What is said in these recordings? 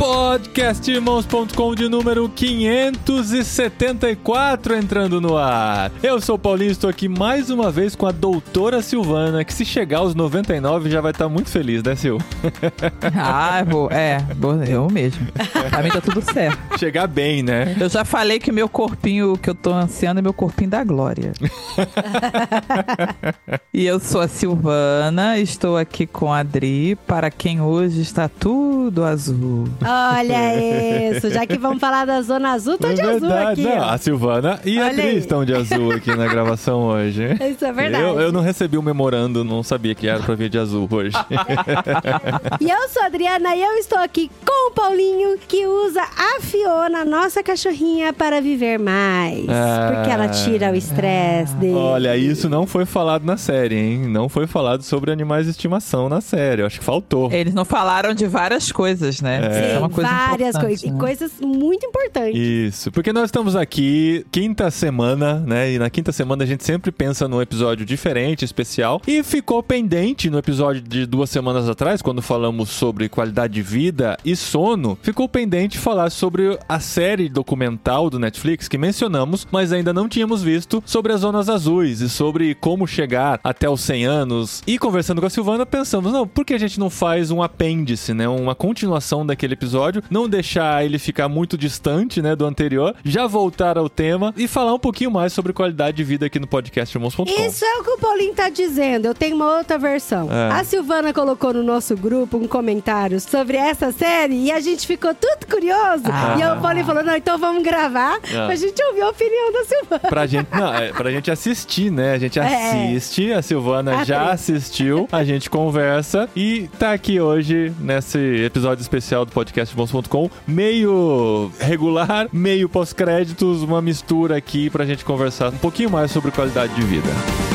Podcastirmãos.com de número 574 entrando no ar. Eu sou o Paulinho, estou aqui mais uma vez com a doutora Silvana, que se chegar aos 99 já vai estar muito feliz, né, Sil? Ah, vou, é, vou, eu mesmo. Pra mim tá tudo certo. Chegar bem, né? Eu já falei que meu corpinho que eu tô ansiando é meu corpinho da glória. e eu sou a Silvana, estou aqui com a Adri, para quem hoje está tudo azul. Olha isso, já que vamos falar da Zona Azul, tô de azul aqui. Não, a Silvana e a Olha Adri aí. estão de azul aqui na gravação hoje. Isso é verdade. Eu, eu não recebi o memorando, não sabia que era pra vir de azul hoje. E eu sou a Adriana e eu estou aqui com o Paulinho, que usa a Fiona, nossa cachorrinha, para viver mais. Ah. Porque ela tira o estresse dele. Olha, isso não foi falado na série, hein? Não foi falado sobre animais de estimação na série. Eu acho que faltou. Eles não falaram de várias coisas, né? É. Uma coisa várias coisas. E né? coisas muito importantes. Isso, porque nós estamos aqui quinta semana, né? E na quinta semana a gente sempre pensa num episódio diferente, especial. E ficou pendente no episódio de duas semanas atrás, quando falamos sobre qualidade de vida e sono, ficou pendente falar sobre a série documental do Netflix que mencionamos, mas ainda não tínhamos visto, sobre as zonas azuis e sobre como chegar até os 100 anos. E conversando com a Silvana, pensamos, não, por que a gente não faz um apêndice, né? Uma continuação daquele episódio, não deixar ele ficar muito distante, né, do anterior, já voltar ao tema e falar um pouquinho mais sobre qualidade de vida aqui no podcast irmãos.com. Isso é o que o Paulinho tá dizendo. Eu tenho uma outra versão. É. A Silvana colocou no nosso grupo um comentário sobre essa série e a gente ficou tudo curioso. Ah. E o Paulinho falou: não, então vamos gravar Ah. pra gente ouvir a opinião da Silvana. Pra gente, não, é pra gente assistir, né? A gente É. assiste, a Silvana Ah, já assistiu, a gente conversa e tá aqui hoje nesse episódio especial do podcast bons.com, meio regular, meio pós-créditos, uma mistura aqui pra gente conversar um pouquinho mais sobre qualidade de vida.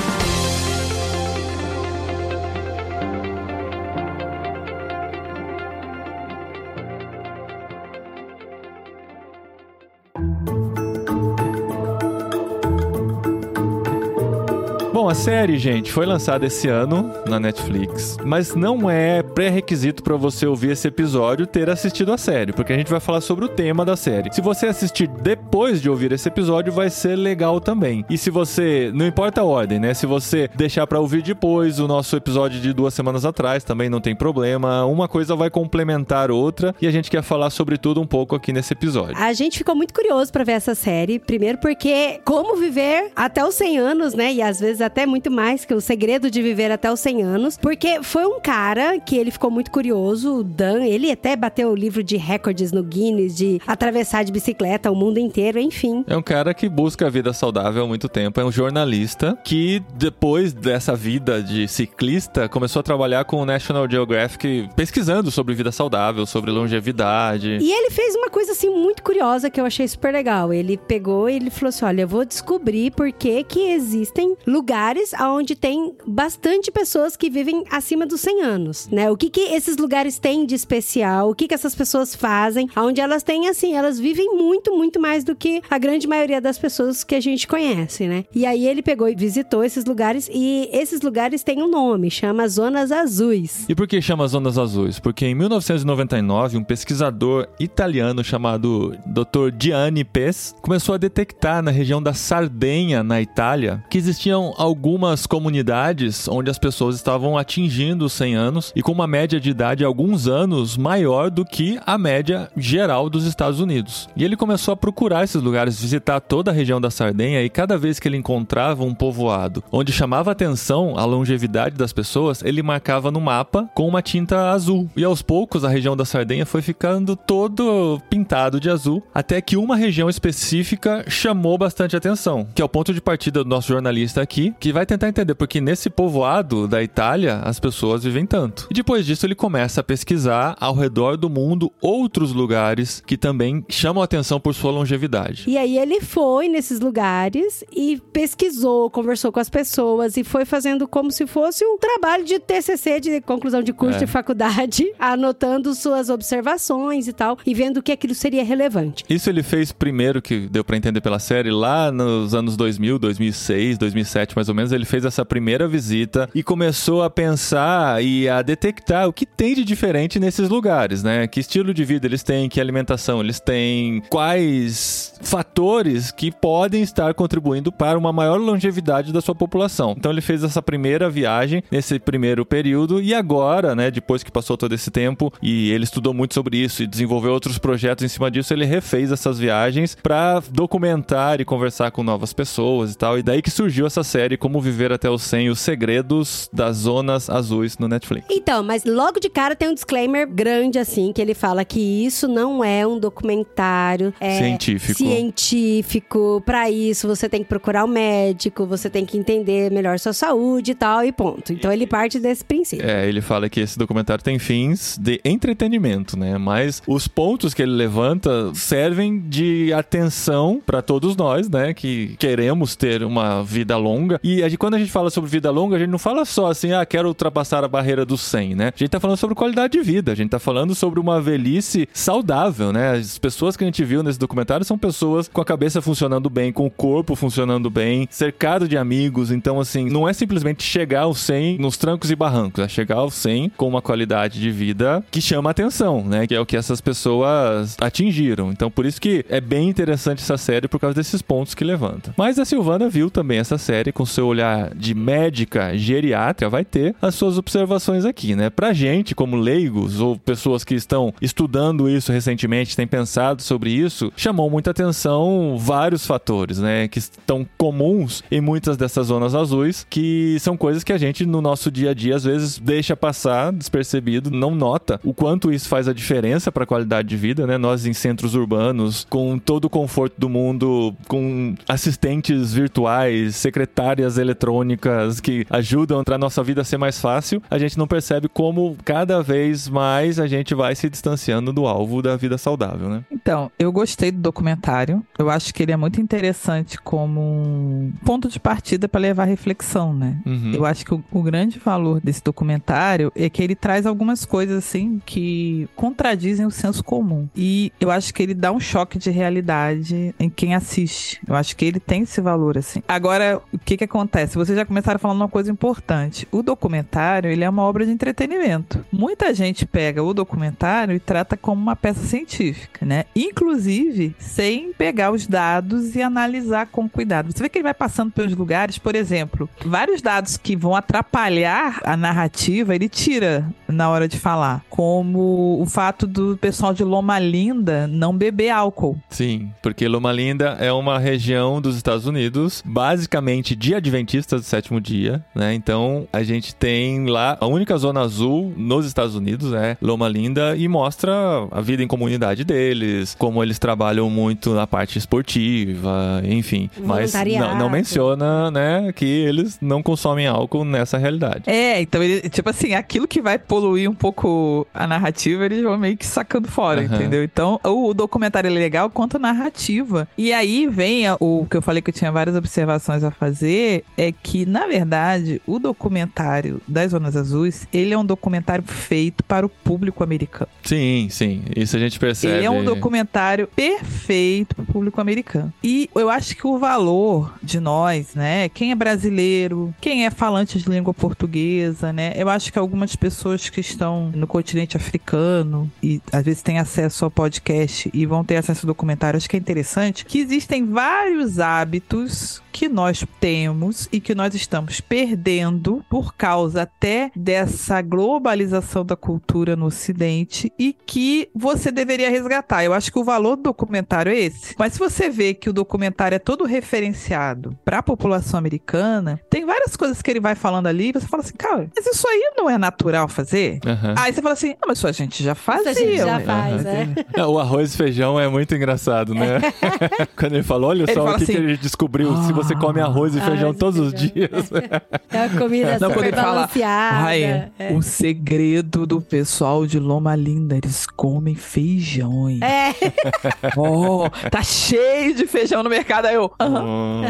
Série, gente, foi lançada esse ano na Netflix, mas não é pré-requisito pra você ouvir esse episódio ter assistido a série, porque a gente vai falar sobre o tema da série. Se você assistir depois de ouvir esse episódio, vai ser legal também. E se você, não importa a ordem, né? Se você deixar pra ouvir depois o nosso episódio de duas semanas atrás, também não tem problema. Uma coisa vai complementar outra e a gente quer falar sobre tudo um pouco aqui nesse episódio. A gente ficou muito curioso pra ver essa série. Primeiro porque como viver até os 100 anos, né? E às vezes até muito mais que o segredo de viver até os 100 anos. Porque foi um cara que ele ficou muito curioso, o Dan, ele até bateu o livro de recordes no Guinness de atravessar de bicicleta o mundo inteiro, enfim. É um cara que busca a vida saudável há muito tempo. É um jornalista que, depois dessa vida de ciclista, começou a trabalhar com o National Geographic, pesquisando sobre vida saudável, sobre longevidade. E ele fez uma coisa assim muito curiosa que eu achei super legal. Ele pegou e ele falou assim: "Olha, eu vou descobrir por que que existem lugares onde tem bastante pessoas que vivem acima dos 100 anos, né? O que que esses lugares têm de especial? O que que essas pessoas fazem? Onde elas têm assim, elas vivem muito, muito mais do que a grande maioria das pessoas que a gente conhece, né? E aí ele pegou e visitou esses lugares e esses lugares têm um nome, chama Zonas Azuis. E por que chama Zonas Azuis? Porque em 1999, um pesquisador italiano chamado Dr. Gianni Pes começou a detectar na região da Sardenha, na Itália, que existiam algumas comunidades onde as pessoas estavam atingindo os 100 anos e com uma média de idade alguns anos maior do que a média geral dos Estados Unidos. E ele começou a procurar esses lugares, visitar toda a região da Sardenha e cada vez que ele encontrava um povoado onde chamava atenção a longevidade das pessoas, ele marcava no mapa com uma tinta azul. E aos poucos a região da Sardenha foi ficando todo pintado de azul, até que uma região específica chamou bastante atenção, que é o ponto de partida do nosso jornalista aqui, que vai tentar entender porque nesse povoado da Itália as pessoas vivem tanto. E depois disso ele começa a pesquisar ao redor do mundo outros lugares que também chamam atenção por sua longevidade. E aí ele foi nesses lugares e pesquisou, conversou com as pessoas e foi fazendo como se fosse um trabalho de TCC, de conclusão de curso É. de faculdade, anotando suas observações e tal, e vendo que aquilo seria relevante. Isso ele fez primeiro, que deu pra entender pela série, lá nos anos 2000, 2006, 2007 mais ou menos. Ele fez essa primeira visita e começou a pensar e a detectar o que tem de diferente nesses lugares, né? Que estilo de vida eles têm, que alimentação eles têm, quais fatores que podem estar contribuindo para uma maior longevidade da sua população. Então ele fez essa primeira viagem nesse primeiro período e agora, né, depois que passou todo esse tempo e ele estudou muito sobre isso e desenvolveu outros projetos em cima disso, ele refez essas viagens para documentar e conversar com novas pessoas e tal. E daí que surgiu essa série Como Viver até os 100, os segredos das zonas azuis no Netflix. Então, mas logo de cara tem um disclaimer grande assim, que ele fala que isso não é um documentário é Científico. científico. Pra isso você tem que procurar um médico, você tem que entender melhor sua saúde e tal e ponto. Então ele parte desse princípio. É, ele fala que esse documentário tem fins de entretenimento, né? Mas os pontos que ele levanta servem de atenção para todos nós, né? Que queremos ter uma vida longa. E gente- quando a gente fala sobre vida longa, a gente não fala só assim, ah, quero ultrapassar a barreira dos 100, né? A gente tá falando sobre qualidade de vida, a gente tá falando sobre uma velhice saudável, né? As pessoas que a gente viu nesse documentário são pessoas com a cabeça funcionando bem, com o corpo funcionando bem, cercado de amigos. Então, assim, não é simplesmente chegar aos 100 nos trancos e barrancos, é chegar aos 100 com uma qualidade de vida que chama atenção, né? Que é o que essas pessoas atingiram. Então, por isso que é bem interessante essa série por causa desses pontos que levanta. Mas a Silvana viu também essa série com seu olhar de médica geriátrica, vai ter as suas observações aqui, né? Pra gente, como leigos ou pessoas que estão estudando isso recentemente, têm pensado sobre isso, chamou muita atenção vários fatores, né? Que estão comuns em muitas dessas zonas azuis, que são coisas que a gente no nosso dia a dia às vezes deixa passar despercebido, não nota o quanto isso faz a diferença para a qualidade de vida, né? Nós em centros urbanos, com todo o conforto do mundo, com assistentes virtuais, secretárias eletrônicas que ajudam para nossa vida ser mais fácil, a gente não percebe como cada vez mais a gente vai se distanciando do alvo da vida saudável, né? Então, eu gostei do documentário. Eu acho que ele é muito interessante como um ponto de partida para levar reflexão, né? Uhum. Eu acho que o, o grande valor desse documentário é que ele traz algumas coisas assim que contradizem o senso comum. E eu acho que ele dá um choque de realidade em quem assiste. Eu acho que ele tem esse valor assim. Agora, o que que acontece? Vocês já começaram falando uma coisa importante. O documentário, ele é uma obra de entretenimento. Muita gente pega o documentário e trata como uma peça científica, né? Inclusive, sem pegar os dados e analisar com cuidado. Você vê que ele vai passando pelos lugares, por exemplo, vários dados que vão atrapalhar a narrativa, ele tira na hora de falar, como o fato do pessoal de Loma Linda não beber álcool. Sim, porque Loma Linda é uma região dos Estados Unidos, basicamente de adventistas do sétimo dia, né? Então a gente tem lá a única zona azul nos Estados Unidos é Loma Linda e mostra a vida em comunidade deles, como eles trabalham muito na parte esportiva, enfim. Mas não, não menciona, né, que eles não consomem álcool nessa realidade. É, então ele, tipo assim, aquilo que vai poluir um pouco a narrativa, eles vão meio que sacando fora, Aham. entendeu? Então, o, o documentário é legal quanto a narrativa. E aí vem o que eu falei que eu tinha várias observações a fazer, é que, na verdade, o documentário das Zonas Azuis, ele é um documentário feito para o público americano. Sim, sim, isso a gente percebe. Ele é um documentário perfeito para o público americano. E eu acho que o valor de nós, né? Quem é brasileiro, quem é falante de língua portuguesa, né? Eu acho que algumas pessoas que estão no continente africano e às vezes têm acesso ao podcast e vão ter acesso ao documentário, acho que é interessante que existem vários hábitos que nós temos e que nós estamos perdendo por causa até dessa globalização da cultura no Ocidente e que você deveria resgatar. Eu acho que o valor do documentário é esse. Mas se você vê que o documentário é todo referenciado para a população americana, tem várias coisas que ele vai falando ali, e você fala assim, cara, mas isso aí não é natural fazer? Aham. Aí você fala assim, ah, mas isso a gente já fazia. Isso a gente já ué." faz, né? É, O arroz e feijão é muito engraçado, né? Quando ele falou, olha Ele só fala o que, que assim, ele descobriu. Se você você come arroz e feijão Arroz e todos os feijão. dias. É a comida Não, super balanceada. Ai, é. o segredo do pessoal de Loma Linda, eles comem feijões. É, Oh, tá cheio de feijão no mercado. Aí eu, aham. Hum,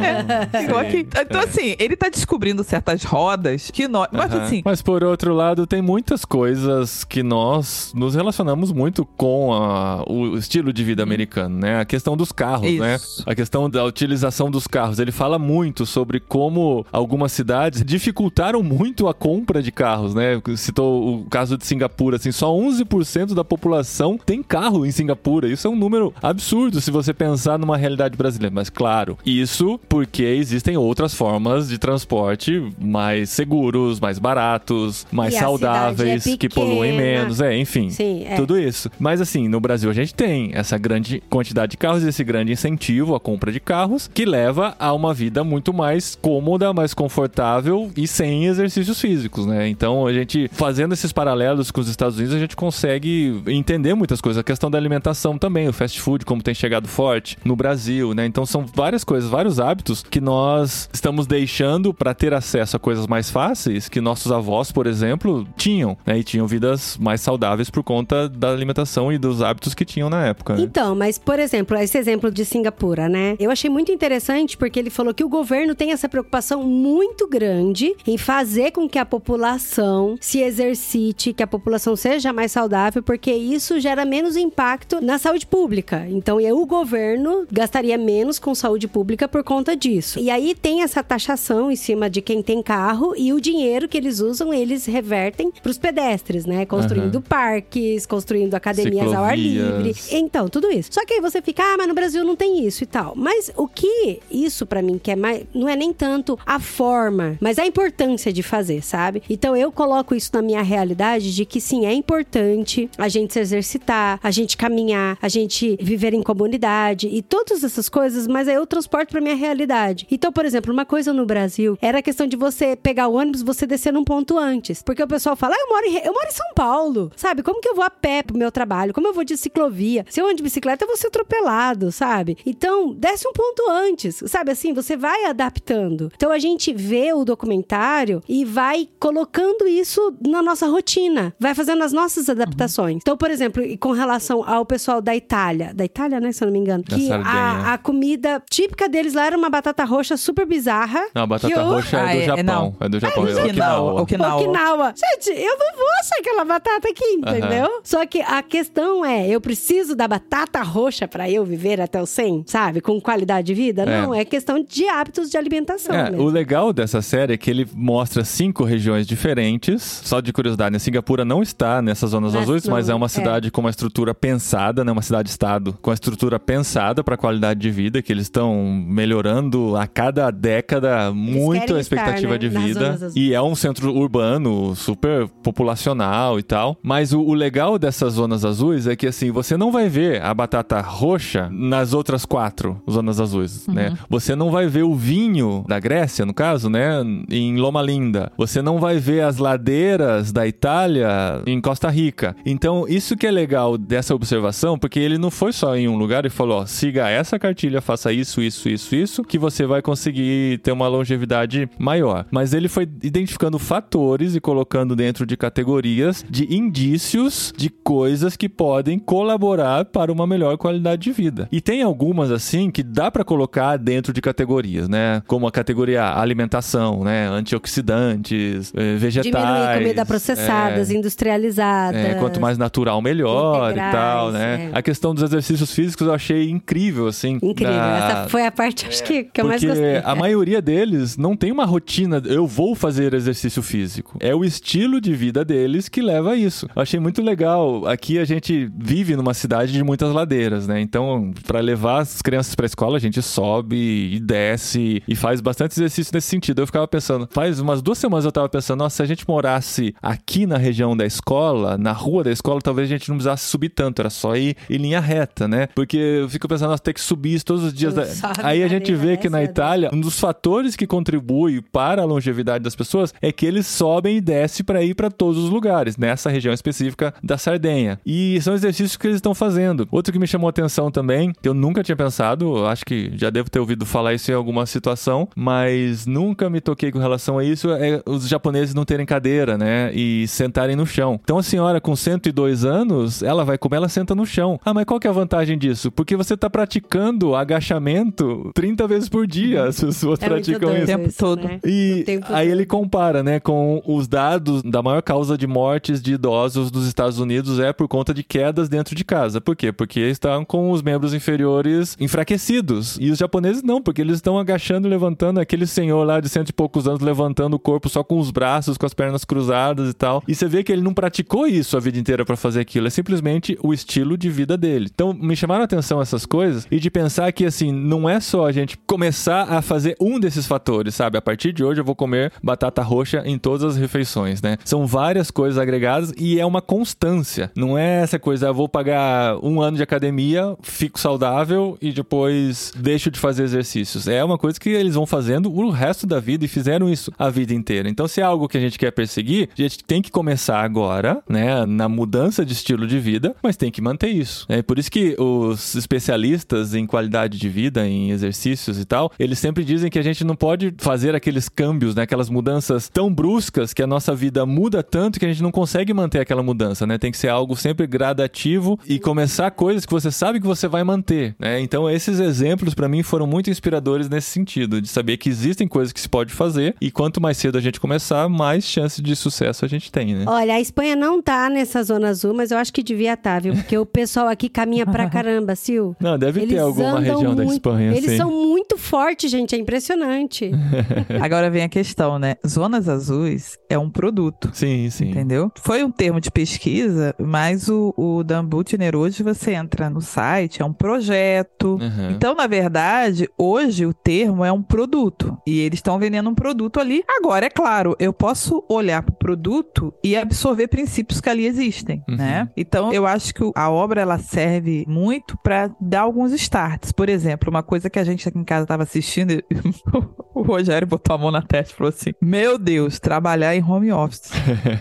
sim. aqui. Então, assim, ele tá descobrindo certas rodas que nós. Mas Aham. assim, Mas por outro lado, tem muitas coisas que nós nos relacionamos muito com a- o estilo de vida americano, né? A questão dos carros, né? Isso. A questão da utilização dos carros. Ele fala muito sobre como algumas cidades dificultaram muito a compra de carros, né? Citou o caso de Singapura, assim, só 11% da população tem carro em Singapura. Isso é um número absurdo se você pensar numa realidade brasileira. Mas claro, isso porque existem outras formas de transporte mais seguros, mais baratos, mais E saudáveis, é que poluem menos, é, enfim. sim, é. Tudo isso. Mas assim, no Brasil a gente tem essa grande quantidade de carros, esse grande incentivo à compra de carros, que leva a uma vida muito mais cômoda, mais confortável e sem exercícios físicos, né? Então a gente, fazendo esses paralelos com os Estados Unidos, a gente consegue entender muitas coisas. A questão da alimentação também, o fast food, como tem chegado forte no Brasil, né? Então são várias coisas, vários hábitos que nós estamos deixando para ter acesso a coisas mais fáceis que nossos avós, por exemplo, tinham, né? E tinham vidas mais saudáveis por conta da alimentação e dos hábitos que tinham na época. né? Então, mas por exemplo, esse exemplo de Singapura, né? Eu achei muito interessante porque ele falou que o governo tem essa preocupação muito grande em fazer com que a população se exercite, que a população seja mais saudável, porque isso gera menos impacto na saúde pública. Então, o governo gastaria menos com saúde pública por conta disso. E aí tem essa taxação em cima de quem tem carro e o dinheiro que eles usam, eles revertem para os pedestres, né? Construindo parques, construindo academias ao ar livre. Ciclovias. Então, tudo isso. Só que aí você fica, ah, mas no Brasil não tem isso e tal. Mas o que isso pra mim que é mais, não é nem tanto a forma, mas a importância de fazer, sabe? Então eu coloco isso na minha realidade de que sim, é importante a gente se exercitar, a gente caminhar, a gente viver em comunidade e todas essas coisas, mas aí eu transporto pra minha realidade. Então, por exemplo, uma coisa no Brasil era a questão de você pegar o ônibus, você descer num ponto antes. Porque o pessoal fala, ah, eu moro em, eu moro em São Paulo, sabe? Como que eu vou a pé pro meu trabalho? Como eu vou de ciclovia? Se eu ando de bicicleta, eu vou ser atropelado, sabe? Então, desce um ponto antes, sabe? Assim, você vai adaptando. Então, a gente vê o documentário e vai colocando isso na nossa rotina, vai fazendo as nossas adaptações. Então, por exemplo, e com relação ao pessoal da Itália, da Itália, né, se eu não me engano, Da que a, a comida típica deles lá era uma batata roxa super bizarra. Não, a batata eu- roxa é Ah, do é- é Japão. não. É do Japão, é Okinawa. Okinawa. Okinawa. Okinawa. Gente, eu não vou achar aquela batata aqui, entendeu? Só que a questão é, eu preciso da batata roxa pra eu viver até o 100, sabe? Com qualidade de vida? É. Não, é questão de hábitos de alimentação É, o legal dessa série é que ele mostra cinco regiões diferentes. Só de curiosidade, né? Singapura não está nessas zonas Mas azuis, não, mas é uma é. cidade com uma estrutura pensada, né? Uma cidade-estado com a estrutura pensada para a qualidade de vida, que eles estão melhorando a cada década muito a expectativa estar, né, de vida. E é um centro urbano super populacional e tal. Mas o, o legal dessas zonas azuis é que assim, você não vai ver a batata roxa nas outras quatro zonas azuis, né? Você não vai ver o vinho da Grécia, no caso, né? Em Loma Linda. Você não vai ver as ladeiras da Itália em Costa Rica. Então, isso que é legal dessa observação, porque ele não foi só em um lugar e falou, ó, siga essa cartilha, faça isso, isso, isso, isso, que você vai conseguir ter uma longevidade maior. Mas ele foi identificando fatores e colocando dentro de categorias de indícios de coisas que podem colaborar para uma melhor qualidade de vida. E tem algumas assim que dá para colocar dentro de categorias, né? Como a categoria alimentação, né? Antioxidantes, eh, vegetais. Diminuir comida processadas, é, industrializadas. é, quanto mais natural, melhor e tal, né? é. A questão dos exercícios físicos eu achei incrível, assim. Incrível. da- Essa foi a parte, acho que, que eu mais porque gostei. a maioria deles não tem uma rotina, eu vou fazer exercício físico. É o estilo de vida deles que leva a isso. Eu achei muito legal. Aqui a gente vive numa cidade de muitas ladeiras, né? Então, para levar as crianças pra escola, a gente sobe e desce e faz bastante exercício nesse sentido. Eu ficava pensando, faz umas duas semanas eu tava pensando, nossa, se a gente morasse aqui na região da escola, na rua da escola, talvez a gente não precisasse subir tanto, era só ir em linha reta, né? Porque eu fico pensando, nossa, ter que subir isso todos os dias. Da... Aí a gente ladeira, vê que na desce Itália, um dos fatores que contribui para a longevidade das pessoas é que eles sobem e descem para ir para todos os lugares, nessa região específica da Sardenha. E são exercícios que eles estão fazendo. Outro que me chamou a atenção também, que eu nunca tinha pensado, acho que já devo ter ouvido falar isso em alguma situação, mas nunca me toquei com relação a isso. É os japoneses não terem cadeira, né? E sentarem no chão. Então a senhora com 102 anos, ela vai comer, ela senta no chão. Ah, mas qual que é a vantagem disso? Porque você tá praticando agachamento 30 vezes por dia. As pessoas É praticam isso. tempo todo. né? E O tempo aí todo. ele compara, né, com os dados da maior causa de mortes de idosos dos Estados Unidos é por conta de quedas dentro de casa. Por quê? Porque estão com os membros inferiores enfraquecidos. E os japoneses não, porque eles estão agachando e levantando. Aquele senhor lá de cento e poucos anos levantando o corpo só com os braços, com as pernas cruzadas e tal. E você vê que ele não praticou isso a vida inteira para fazer aquilo. É simplesmente o estilo de vida dele. Então me chamaram a atenção essas coisas e de pensar que assim, não é só a gente começar a fazer um desses fatores, sabe? A partir de hoje eu vou comer batata roxa em todas as refeições, né? São várias coisas agregadas e é uma constância. Não é essa coisa, eu vou pagar um ano de academia, fico saudável e depois deixo de fazer exercícios. É uma coisa que eles vão fazendo o resto da vida e fizeram isso a vida inteira. Então, se é algo que a gente quer perseguir, a gente tem que começar agora, né? Na mudança de estilo de vida, mas tem que manter isso. É por isso que os especialistas em qualidade de vida, em exercícios e tal, eles sempre dizem que a gente não pode fazer aqueles câmbios, né? Aquelas mudanças tão bruscas que a nossa vida muda tanto que a gente não consegue manter aquela mudança, né? Tem que ser algo sempre gradativo e começar coisas que você sabe que você vai manter, né? Então esses exemplos para mim foram muito inspiradores nesse sentido, de saber que existem coisas que se pode fazer e quanto mais cedo a gente começar, mais chance de sucesso a gente tem, né? Olha, a Espanha não tá nessa zona azul, mas eu acho que devia estar, viu? Porque o pessoal aqui caminha pra caramba, Sil. Não, deve ter Eles alguma andam região da muito- Espanha Eles assim. são muito fortes, gente. É impressionante. Agora vem a questão, né? Zonas azuis é um produto. Sim, sim. Entendeu? Foi um termo de pesquisa, mas o, o Dan Butner, hoje você entra no site, é um projeto. Uhum. Então, na verdade, hoje o termo é um produto. E eles estão vendendo um produto ali. Agora, é claro, eu posso olhar para o produto e absorver princípios que ali existem, Uhum. né? Então, eu acho que a obra ela serve muito para dar alguns starts. Por exemplo, uma coisa que a gente aqui em casa estava assistindo, e o Rogério botou a mão na testa e falou assim: Meu Deus, trabalhar em home office.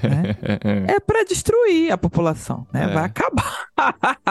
né? É para destruir a população, né? É. Vai acabar.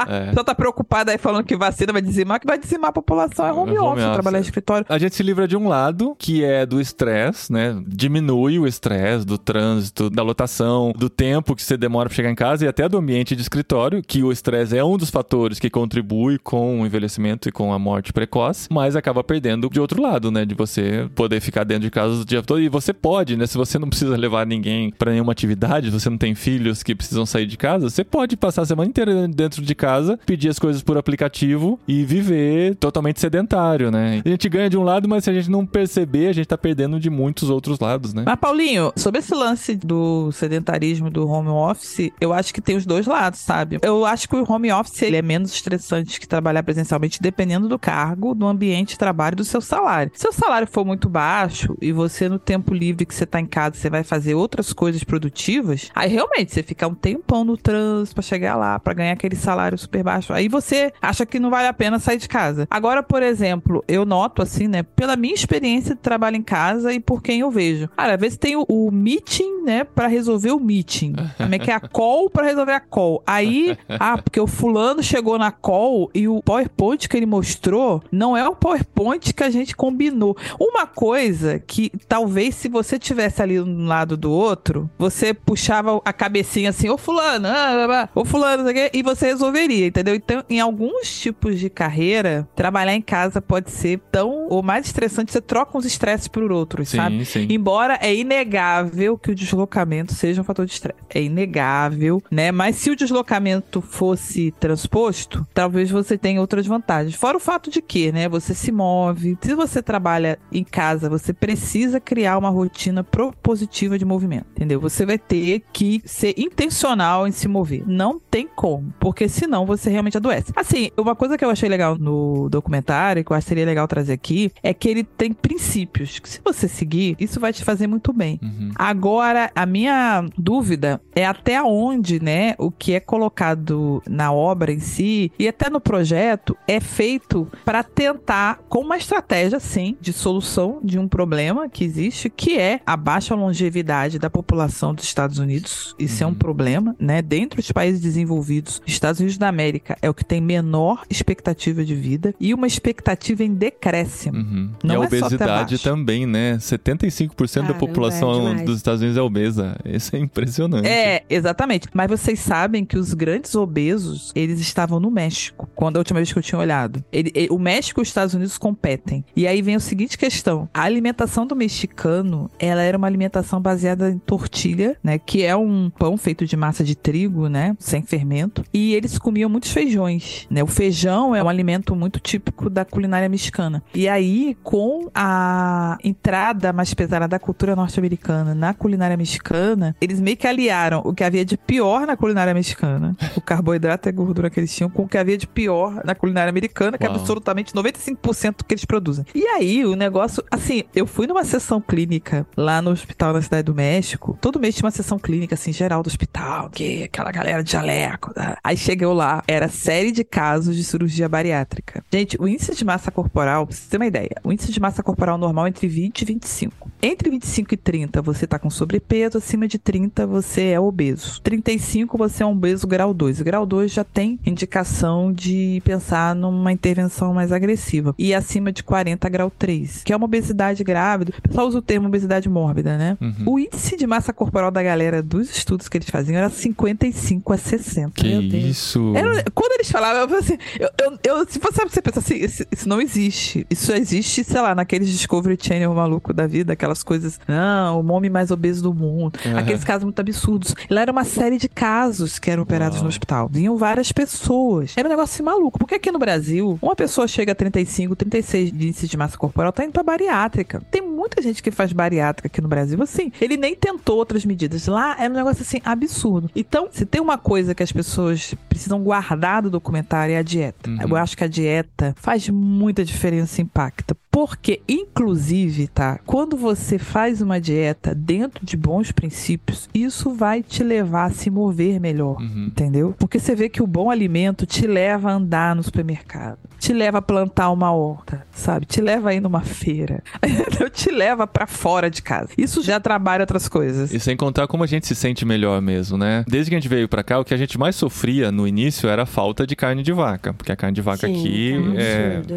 É. Só tá preocupado aí falando que vacina vai dizimar, que vai dizimar a população é home, É home office, office, trabalhar é. Escritório. A gente se livra de um lado, que é do estresse, né? Diminui o estresse do trânsito, da lotação, do tempo que você demora pra chegar em casa e até do ambiente de escritório, que o estresse é um dos fatores que contribui com o envelhecimento e com a morte precoce, mas acaba perdendo de outro lado, né? De você poder ficar dentro de casa o dia todo. E você pode, né? Se você não precisa levar ninguém pra nenhuma atividade, você não tem filhos que precisam sair de casa, você pode passar a semana inteira dentro de casa, pedir as coisas por aplicativo e viver totalmente sedentário, né? A gente ganha de um lado, mas se a gente não perceber, a gente tá perdendo de muitos outros lados, né? Mas, Paulinho, sobre esse lance do sedentarismo do home office, eu acho que tem os dois lados, sabe? Eu acho que o home office ele é menos estressante que trabalhar presencialmente, dependendo do cargo, do ambiente de trabalho e do seu salário. Se o salário for muito baixo e você, no tempo livre que você tá em casa, você vai fazer outras coisas produtivas, aí realmente você fica um tempão no trânsito pra chegar lá, pra ganhar aquele salário super baixo. Aí você acha que não vale a pena sair de casa. Agora, por exemplo, eu noto assim, né, pela minha experiência de trabalho em casa e por quem eu vejo. Cara, às vezes tem o, o meeting, né, pra resolver o meeting. Como é que é a call pra resolver a call. Aí, ah, porque o fulano chegou na call e o PowerPoint que ele mostrou não é o PowerPoint que a gente combinou. Uma coisa que talvez se você tivesse ali um lado do outro, você puxava a cabecinha assim, ô fulano, ah, ô fulano, e você resolveria, entendeu? Então, em alguns tipos de carreira, trabalhar em casa pode ser tão ou mais estressante, você troca uns estresses por outros, sabe? Sim, sim. Embora é inegável que o deslocamento seja um fator de estresse. É inegável, né? Mas se o deslocamento fosse transposto, talvez você tenha outras vantagens. Fora o fato de que, né? Você se move. Se você trabalha em casa, você precisa criar uma rotina propositiva de movimento, entendeu? Você vai ter que ser intencional em se mover. Não tem como, porque senão você realmente adoece. Assim, uma coisa que eu achei legal no documentário, que eu acho que seria legal trazer aqui, é que ele tem princípios que se você seguir, isso vai te fazer muito bem. Uhum. Agora, a minha dúvida é até onde, né, o que é colocado na obra em si e até no projeto é feito para tentar, com uma estratégia, sim, de solução de um problema que existe, que é a baixa longevidade da população dos Estados Unidos. Isso é um Uhum. problema, né? Dentre os países desenvolvidos, Estados Unidos da América é o que tem menor expectativa de vida e uma expectativa em decréscimo. Uhum. Não e a é obesidade também, né? 75% da Caramba, população é dos Estados Unidos é obesa. Isso é impressionante. É, exatamente. Mas vocês sabem que os grandes obesos, eles estavam no México, quando a última vez que eu tinha olhado. Ele- ele- o México e os Estados Unidos competem. E aí vem a seguinte questão. A alimentação do mexicano, ela era uma alimentação baseada em tortilha, né? Que é um pão feito de massa de trigo, né? Sem fermento. E eles comiam muitos feijões, né? O feijão é um alimento muito típico da culinária mexicana. E aí, com a entrada mais pesada da cultura norte-americana na culinária mexicana, eles meio que aliaram o que havia de pior na culinária mexicana, o carboidrato e a gordura que eles tinham, com o que havia de pior na culinária americana, que é Uau. absolutamente 95% do que eles produzem. E aí, o negócio, assim, eu fui numa sessão clínica lá no hospital na Cidade do México. Todo mês tinha uma sessão clínica, assim, geral do hospital, que aquela galera de jaleco. né? Aí cheguei lá, era série de casos de cirurgia bariátrica. Gente, o índice de massa corporal, pra você ter uma ideia, o índice de massa corporal normal é entre 20 e 25. Entre 25 e 30, você tá com sobrepeso, acima de 30, você é obeso. 35, você é um obeso grau 2. Grau 2 já tem indicação de pensar numa intervenção mais agressiva. E acima de 40, grau 3, que é uma obesidade grávida. O pessoal usa o termo obesidade mórbida, né? Uhum. O índice de massa corporal da galera dos estudos que eles faziam era 55 a 60. Que Meu Deus. isso? Era- quando eles falavam, eu falei assim, eu, eu, eu- se você, você pensa assim, isso, isso não existe. Isso existe, sei lá, naqueles Discovery Channel maluco da vida, aquelas coisas, não, o homem mais obeso do mundo, Aham. aqueles casos muito absurdos. Lá era uma série de casos que eram operados Uau. no hospital. Vinham várias pessoas. Era um negócio assim, maluco. Porque aqui no Brasil, uma pessoa chega a 35, 36 de índice de massa corporal, tá indo pra bariátrica. Tem muita gente que faz bariátrica aqui no Brasil, assim. Ele nem tentou outras medidas. Lá era um negócio assim, absurdo. Então, se tem uma coisa que as pessoas precisam guardar do documentário é a dieta. Uhum. Eu acho que a dieta faz muita diferença e impacta. Porque, inclusive, tá? Quando você faz uma dieta dentro de bons princípios, isso vai te levar a se mover melhor. Uhum. Entendeu? Porque você vê que o bom alimento te leva a andar no supermercado, te leva a plantar uma horta, sabe? Te leva a ir numa feira, te leva pra fora de casa. Isso já trabalha outras coisas. E sem contar como a gente se sente melhor mesmo, né? Desde que a gente veio pra cá, o que a gente mais sofria no início era a falta de carne de vaca. Porque a carne de vaca Sim, aqui é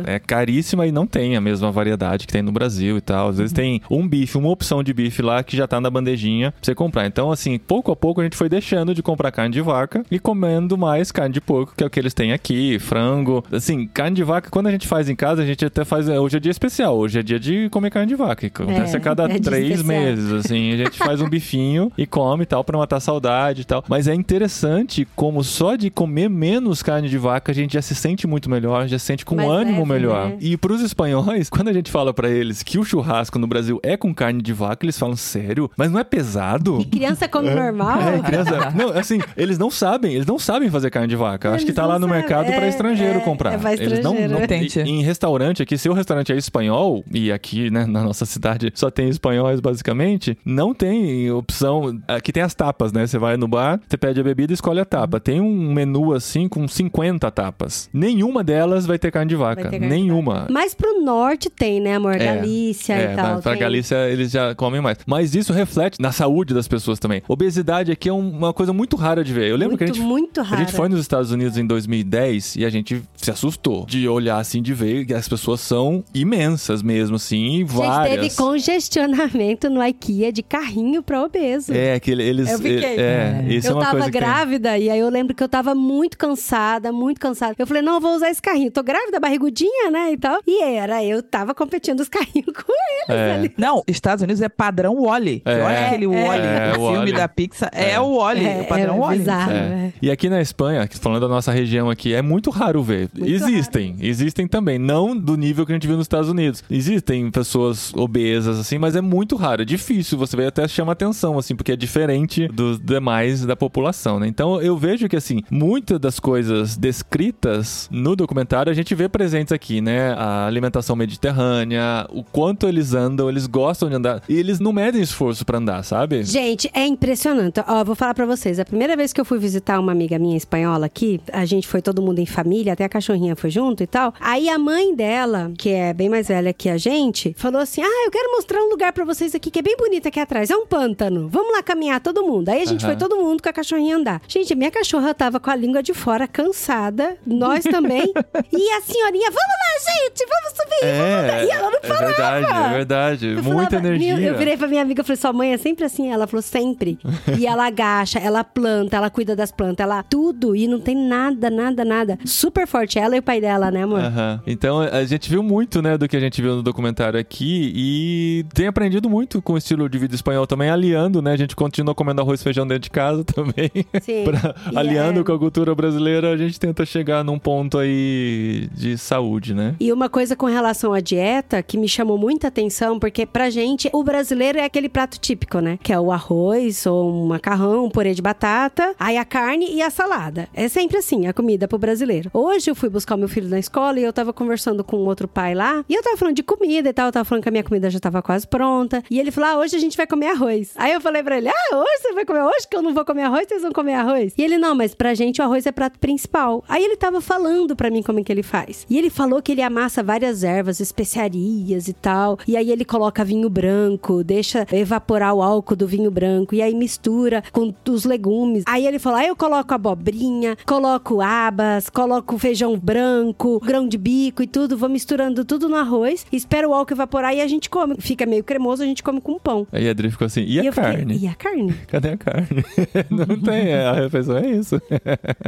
é, é caríssima e não tem a mesma variedade que tem no Brasil e tal. Às vezes tem um bife, uma opção de bife lá que já tá na bandejinha pra você comprar. Então, assim, pouco a pouco a gente foi deixando de comprar carne de vaca e comendo mais carne de porco, que é o que eles têm aqui, frango. Assim, carne de vaca, quando a gente faz em casa, a gente até faz. é, Hoje é dia especial, hoje é dia de comer carne de vaca. que Acontece É, a cada é três especial. meses, assim. A gente faz um bifinho e come e tal pra matar saudade e tal. Mas é interessante como só de comer menos carne de vaca a gente já se sente muito melhor, já se sente com ânimo melhor. né? E pros espanhóis, quando a gente fala pra eles que o churrasco no Brasil é com carne de vaca, eles falam, sério? Mas não é pesado? E criança come normal? É, criança. Não, assim, eles não sabem, eles não sabem fazer carne de vaca. Eu Acho que Eles tá lá no sabem. mercado pra É, estrangeiro é, comprar. é pra eles não, estrangeiro. não Entendi. Em restaurante aqui, se o restaurante é espanhol, e aqui, né, na nossa cidade só tem espanhóis basicamente, não tem opção. Aqui tem as tapas, né? Você vai no bar, você pede a bebida e escolhe a tapa. Tem um menu assim com 50 tapas. Nenhuma delas vai ter carne de vaca. Carne de Nenhuma. Mas pro norte tem, né, amor? É, Galícia É, e tal. pra, pra tem. Galícia eles já comem mais. Mas isso reflete na saúde das pessoas também. Obesidade aqui é um- uma coisa muito rara de ver. Eu lembro muito, que a gente muito a raro. gente foi nos Estados Unidos em 2010 e a gente se assustou de olhar assim, de ver que as pessoas são imensas mesmo, assim, e A gente várias. teve congestionamento no IKEA de carrinho pra obeso. É, que ele- eles. Eu fiquei. É, isso é eu uma tava coisa que grávida e aí eu lembro que eu tava muito cansada, muito cansada. Eu falei, não, eu vou usar esse carrinho. Tô grávida, barrigudinha, né, e tal. E era, eu tava competindo os carrinhos com eles É. ali. Não, Estados Unidos é padrão Wally. É. Olha aquele É, Wally, é, o filme Wall-E. da Pixar. É, É. o Wally, É, o padrão é Wally. bizarro. É. É. E aqui na Espanha, falando da nossa região aqui, é muito raro ver. Muito Existem, existem, existem também. Não do nível que a gente viu nos Estados Unidos. Existem pessoas obesas, assim, mas é muito raro. É difícil. Você vê até chama atenção, assim, porque é diferente dos demais da população, né? Então eu vejo que, assim, muitas das coisas descritas no documentário a gente vê presentes aqui, né? A alimentação mediterrânea, o quanto eles andam, eles gostam de andar. E eles não medem esforço para andar, sabe? Gente, é impressionante. Ó, vou falar para vocês. A primeira vez que eu fui visitar uma amiga minha espanhola aqui, a gente foi todo mundo em família, até a cachorrinha foi junto e tal. Aí a mãe dela, que é bem mais velha que a gente, falou assim: Ah, eu quero mostrar um lugar para vocês aqui que é bem bonito aqui atrás. É um pântano. Vamos lá caminhar todo mundo. Aí a gente Aham. foi todo mundo com a cachorrinha andar. Gente, minha cachorra tava com a língua de fora, cansada. Nós também. e a senhorinha, vamos lá, gente, vamos subir. É, E ela não é verdade, é verdade. Eu Muita falava- energia. Eu virei pra minha amiga e falei, sua mãe é sempre assim? Ela falou, sempre. e ela agacha, ela planta, ela cuida das plantas, ela tudo. E não tem nada, nada, nada. Super forte. Ela e o pai dela, né, amor? Aham. Então a gente viu muito, né, do que a gente viu no documentário aqui e tem aprendido muito com o estilo de vida espanhol também, aliando, né? A gente continua comendo arroz e feijão dentro de casa também. Sim. Pra- E aliando é- com a cultura brasileira, a gente tenta chegar num ponto aí de saúde, né? E uma coisa com relação à dieta que me chamou muita atenção, porque pra gente, o brasileiro é aquele prato típico, né? Que é o arroz, ou um macarrão, um purê de batata, aí a carne e a salada. É sempre assim, a comida pro brasileiro. Hoje eu fui buscar o meu filho na escola e eu tava conversando com outro pai lá, e eu tava falando de comida e tal, eu tava falando que a minha comida já tava quase pronta, e ele falou, ah, hoje a gente vai comer arroz. Aí eu falei pra ele, ah, hoje você vai comer hoje que eu não vou comer arroz, vocês vão comer arroz? E ele, não, mas pra gente o arroz é prato principal. Aí ele tava falando pra mim como é que ele faz. E ele falou que ele amassa várias ervas, especiarias e tal. E aí ele coloca vinho branco, deixa evaporar o álcool do vinho branco. E aí mistura com os legumes. Aí ele falou: aí eu coloco abobrinha, coloco abas, coloco feijão branco, grão de bico e tudo. Vou misturando tudo no arroz. Espero o álcool evaporar e a gente come. Fica meio cremoso, a gente come com pão. Aí a Adri ficou assim, e a carne? e a carne? Cadê a carne? não tem, é, a refeição é isso.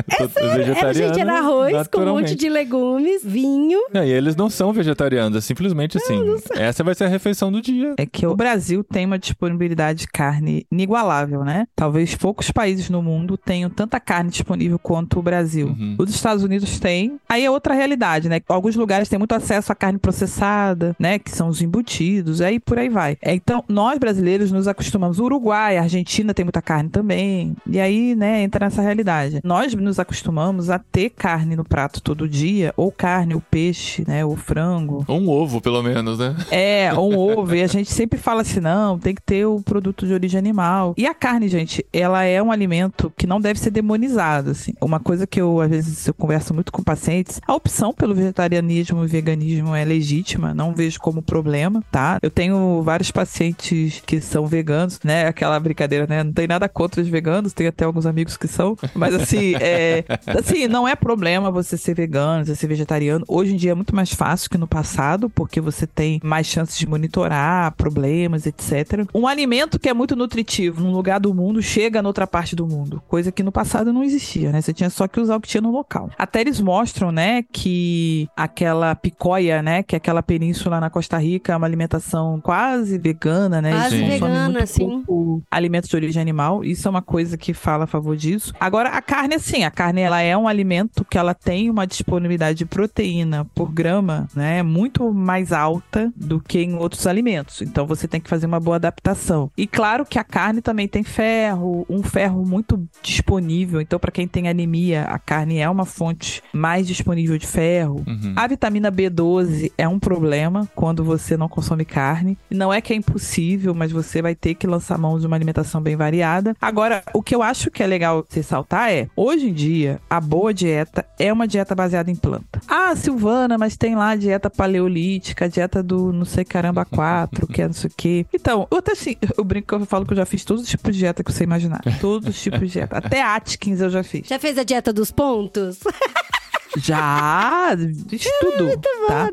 É Era, gente, era arroz com um monte de legumes, vinho. Não, e eles não são vegetarianos, é simplesmente assim. Essa vai ser a refeição do dia. É que o Brasil tem uma disponibilidade de carne inigualável, né? Talvez poucos países no mundo tenham tanta carne disponível quanto o Brasil. Uhum. Os Estados Unidos têm. Aí é outra realidade, né? Alguns lugares têm muito acesso à carne processada, né? Que são os embutidos, aí por aí vai. É, então, nós brasileiros nos acostumamos. O Uruguai, a Argentina tem muita carne também. E aí, né, entra nessa realidade. Nós nos acostumamos a ter carne no prato todo dia, ou carne, ou peixe, né? Ou frango. Um ovo, pelo menos, né? É, um ovo. E a gente sempre fala assim, não, tem que ter o produto de origem animal. E a carne, gente, ela é um alimento que não deve ser demonizado, assim. Uma coisa que eu, às vezes, eu converso muito com pacientes, a opção pelo vegetarianismo e veganismo é legítima, não vejo como problema, tá? Eu tenho vários pacientes que são veganos, né? Aquela brincadeira, né? Não tem nada contra os veganos, tem até alguns amigos que são, mas assim, é, assim, não é problema você ser vegano, você ser vegetariano. Hoje em dia é muito mais fácil que no passado, porque você tem mais chances de monitorar problemas, etc. Um alimento que é muito nutritivo num lugar do mundo chega noutra parte do mundo, coisa que no passado não existia, né? Você tinha só que usar o que tinha no local. Até eles mostram, né, que aquela picóia, né, que é aquela península na Costa Rica, é uma alimentação quase vegana, né? Quase Eles vegana, muito sim. pouco alimentos de origem animal. Isso é uma coisa que fala a favor disso. Agora, a carne, assim, a carne ela é um alimento que ela tem uma disponibilidade de proteína por grama, né, muito mais alta do que em outros alimentos. Então você tem que fazer uma boa adaptação. E claro que a carne também tem ferro, um ferro muito disponível. Então, para quem tem anemia, a carne é uma fonte mais disponível de ferro. Uhum. A vitamina B12 é um problema quando você não consome carne. Não é que é impossível, mas você vai ter que lançar mão de uma alimentação bem variada. Agora, o que eu acho que é legal ressaltar é, hoje em dia, a boa dieta é uma dieta baseada em planta. Ah, Silvana, mas tem lá a dieta paleolítica, a dieta do não sei caramba 4, que é não sei o quê. Então, eu até assim, eu brinco, eu falo que eu já fiz todos os tipos de dieta que você imaginar. Todos os tipos de dieta. Até Atkins eu já fiz. Já fez a dieta dos pontos? Já, fiz tudo, tá?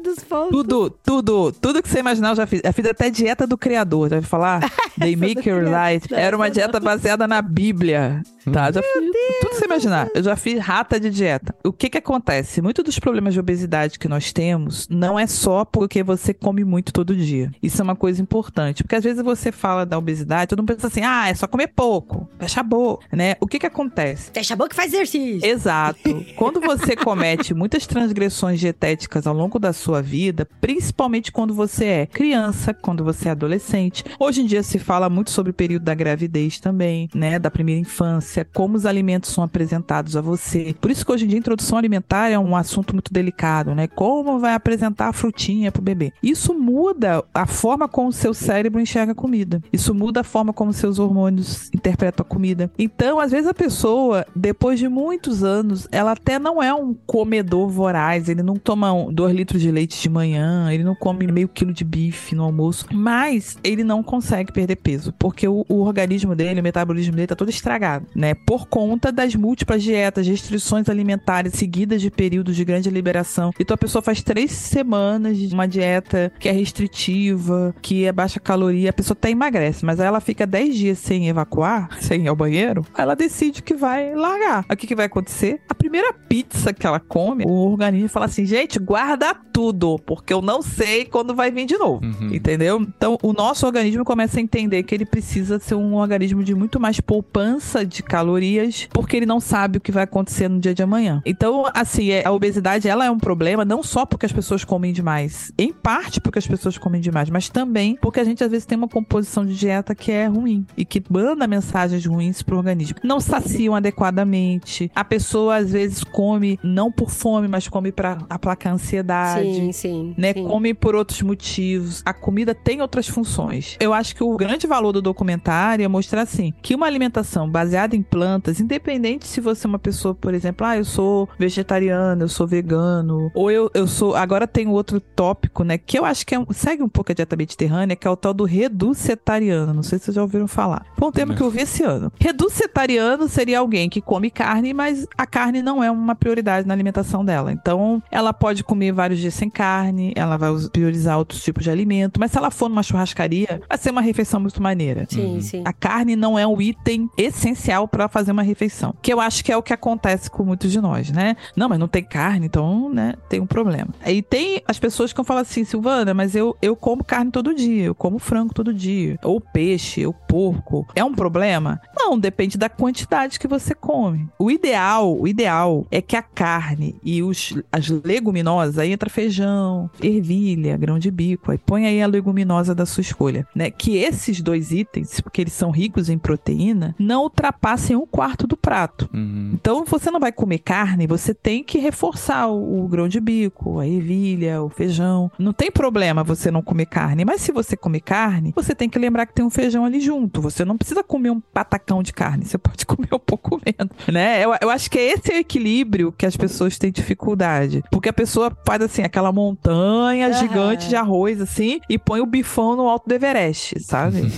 Tudo, tudo, tudo que você imaginar eu já fiz. Eu fiz até dieta do criador, já ouviu falar? They make your life. Era uma dieta baseada na Bíblia, tá? Já fiz tudo que você imaginar? Eu já fiz rata de dieta. O que que acontece? Muitos dos problemas de obesidade que nós temos não é só porque você come muito todo dia. Isso é uma coisa importante. Porque às vezes você fala da obesidade, todo mundo pensa assim, ah, é só comer pouco. Fecha a boca, né? O que que acontece? Fecha a boca e faz exercício. Exato. Quando você comete muitas transgressões dietéticas ao longo da sua vida, principalmente quando você é criança, quando você é adolescente. Hoje em dia se fala muito sobre o período da gravidez também, né? Da primeira infância, como os alimentos são apresentados a você. Por isso que hoje em dia a introdução alimentar é um assunto muito delicado, né? Como vai apresentar a frutinha pro bebê. Isso muda a forma como o seu cérebro enxerga a comida. Isso muda a forma como seus hormônios interpretam a comida. Então, às vezes a pessoa, depois de muitos anos, ela até não é um comedor voraz, ele não toma um, dois litros de leite de manhã, ele não come meio quilo de bife no almoço, mas ele não consegue perder peso, porque o, o organismo dele, o metabolismo dele tá todo estragado, né? Por conta das múltiplas dietas, restrições alimentares seguidas de períodos de grande liberação. Então a pessoa faz três semanas de uma dieta que é restritiva, que é baixa caloria, a pessoa até emagrece, mas aí ela fica dez dias sem evacuar, sem ir ao banheiro, ela decide que vai largar. O que, que vai acontecer? A primeira pizza que ela come, o organismo fala assim, gente, guarda tudo, porque eu não sei quando vai vir de novo. Uhum. Entendeu? Então, o nosso organismo começa a entender que ele precisa ser um organismo de muito mais poupança de calorias, porque ele não sabe o que vai acontecer no dia de amanhã. Então, assim, é- a obesidade ela é um problema não só porque as pessoas comem demais, em parte porque as pessoas comem demais, mas também porque a gente às vezes tem uma composição de dieta que é ruim e que manda mensagens ruins pro organismo. Não saciam adequadamente. A pessoa às vezes come não por fome, mas come para aplacar a ansiedade Sim, sim. né? sim. Come por outros motivos. A comida tem outras funções. Eu acho que o grande valor do documentário é mostrar assim que uma alimentação baseada em plantas, independente se você é uma pessoa, por exemplo, ah, eu sou vegetariano, eu sou vegano, ou eu, eu sou. Agora tem outro tópico, né? Que eu acho que é um- segue um pouco a dieta mediterrânea, que é o tal do reducetariano. Não sei se vocês já ouviram falar. Foi um termo que eu vi esse ano. Reducetariano seria alguém que come carne, mas a carne não é uma prioridade na alimentação dela. Então, ela pode comer vários dias sem carne, ela vai priorizar outros tipos de alimento, mas se ela for numa churrascaria, vai ser uma refeição muito maneira. Sim, sim. A carne não é um item essencial para fazer uma refeição. Que eu acho que é o que acontece com muitos de nós, né? Não, mas não tem carne, então, né, tem um problema. Aí tem as pessoas que vão falar assim, Silvana, mas eu, eu como carne todo dia, eu como frango todo dia, ou peixe, ou porco. É um problema? Não, depende da quantidade que você come. O ideal, o ideal é que a carne e os, as leguminosas, aí entra feijão, ervilha, grão de bico, aí põe aí a leguminosa da sua escolha, né? Que esses dois itens, porque eles são ricos em proteína, não ultrapassem um quarto do prato. Uhum. Então, você não vai comer carne, você tem que reforçar o, o grão de bico, a ervilha, o feijão. Não tem problema você não comer carne, mas se você comer carne, você tem que lembrar que tem um feijão ali junto. Você não precisa comer um patacão de carne, você pode comer um pouco menos, né? Eu, eu acho que é esse o equilíbrio que as pessoas têm dificuldade. Porque a pessoa faz assim, aquela montanha Aham. gigante de arroz, assim, e põe o bifão no alto do Everest, sabe?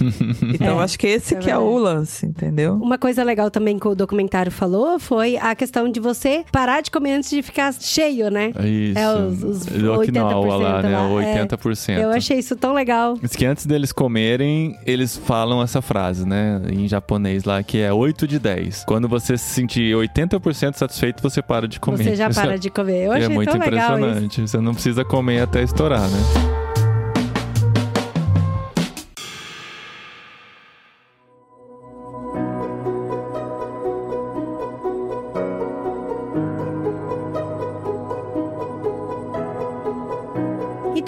Então, eu É, acho que esse é que é o lance, entendeu? Uma coisa legal também que o documentário falou foi a questão de você parar de comer antes de ficar cheio, né? Isso. É, os- os Do Okinawa lá, 80% né? lá, O é. 80%. Eu achei isso tão legal. Diz que antes deles comerem, eles falam essa frase, né? Em japonês lá, que é 8 de 10. Quando você se sentir 80% satisfeito, você para de comer. Você já para de comer. Eu é achei muito tão legal isso. impressionante. Você não precisa comer até estourar, né?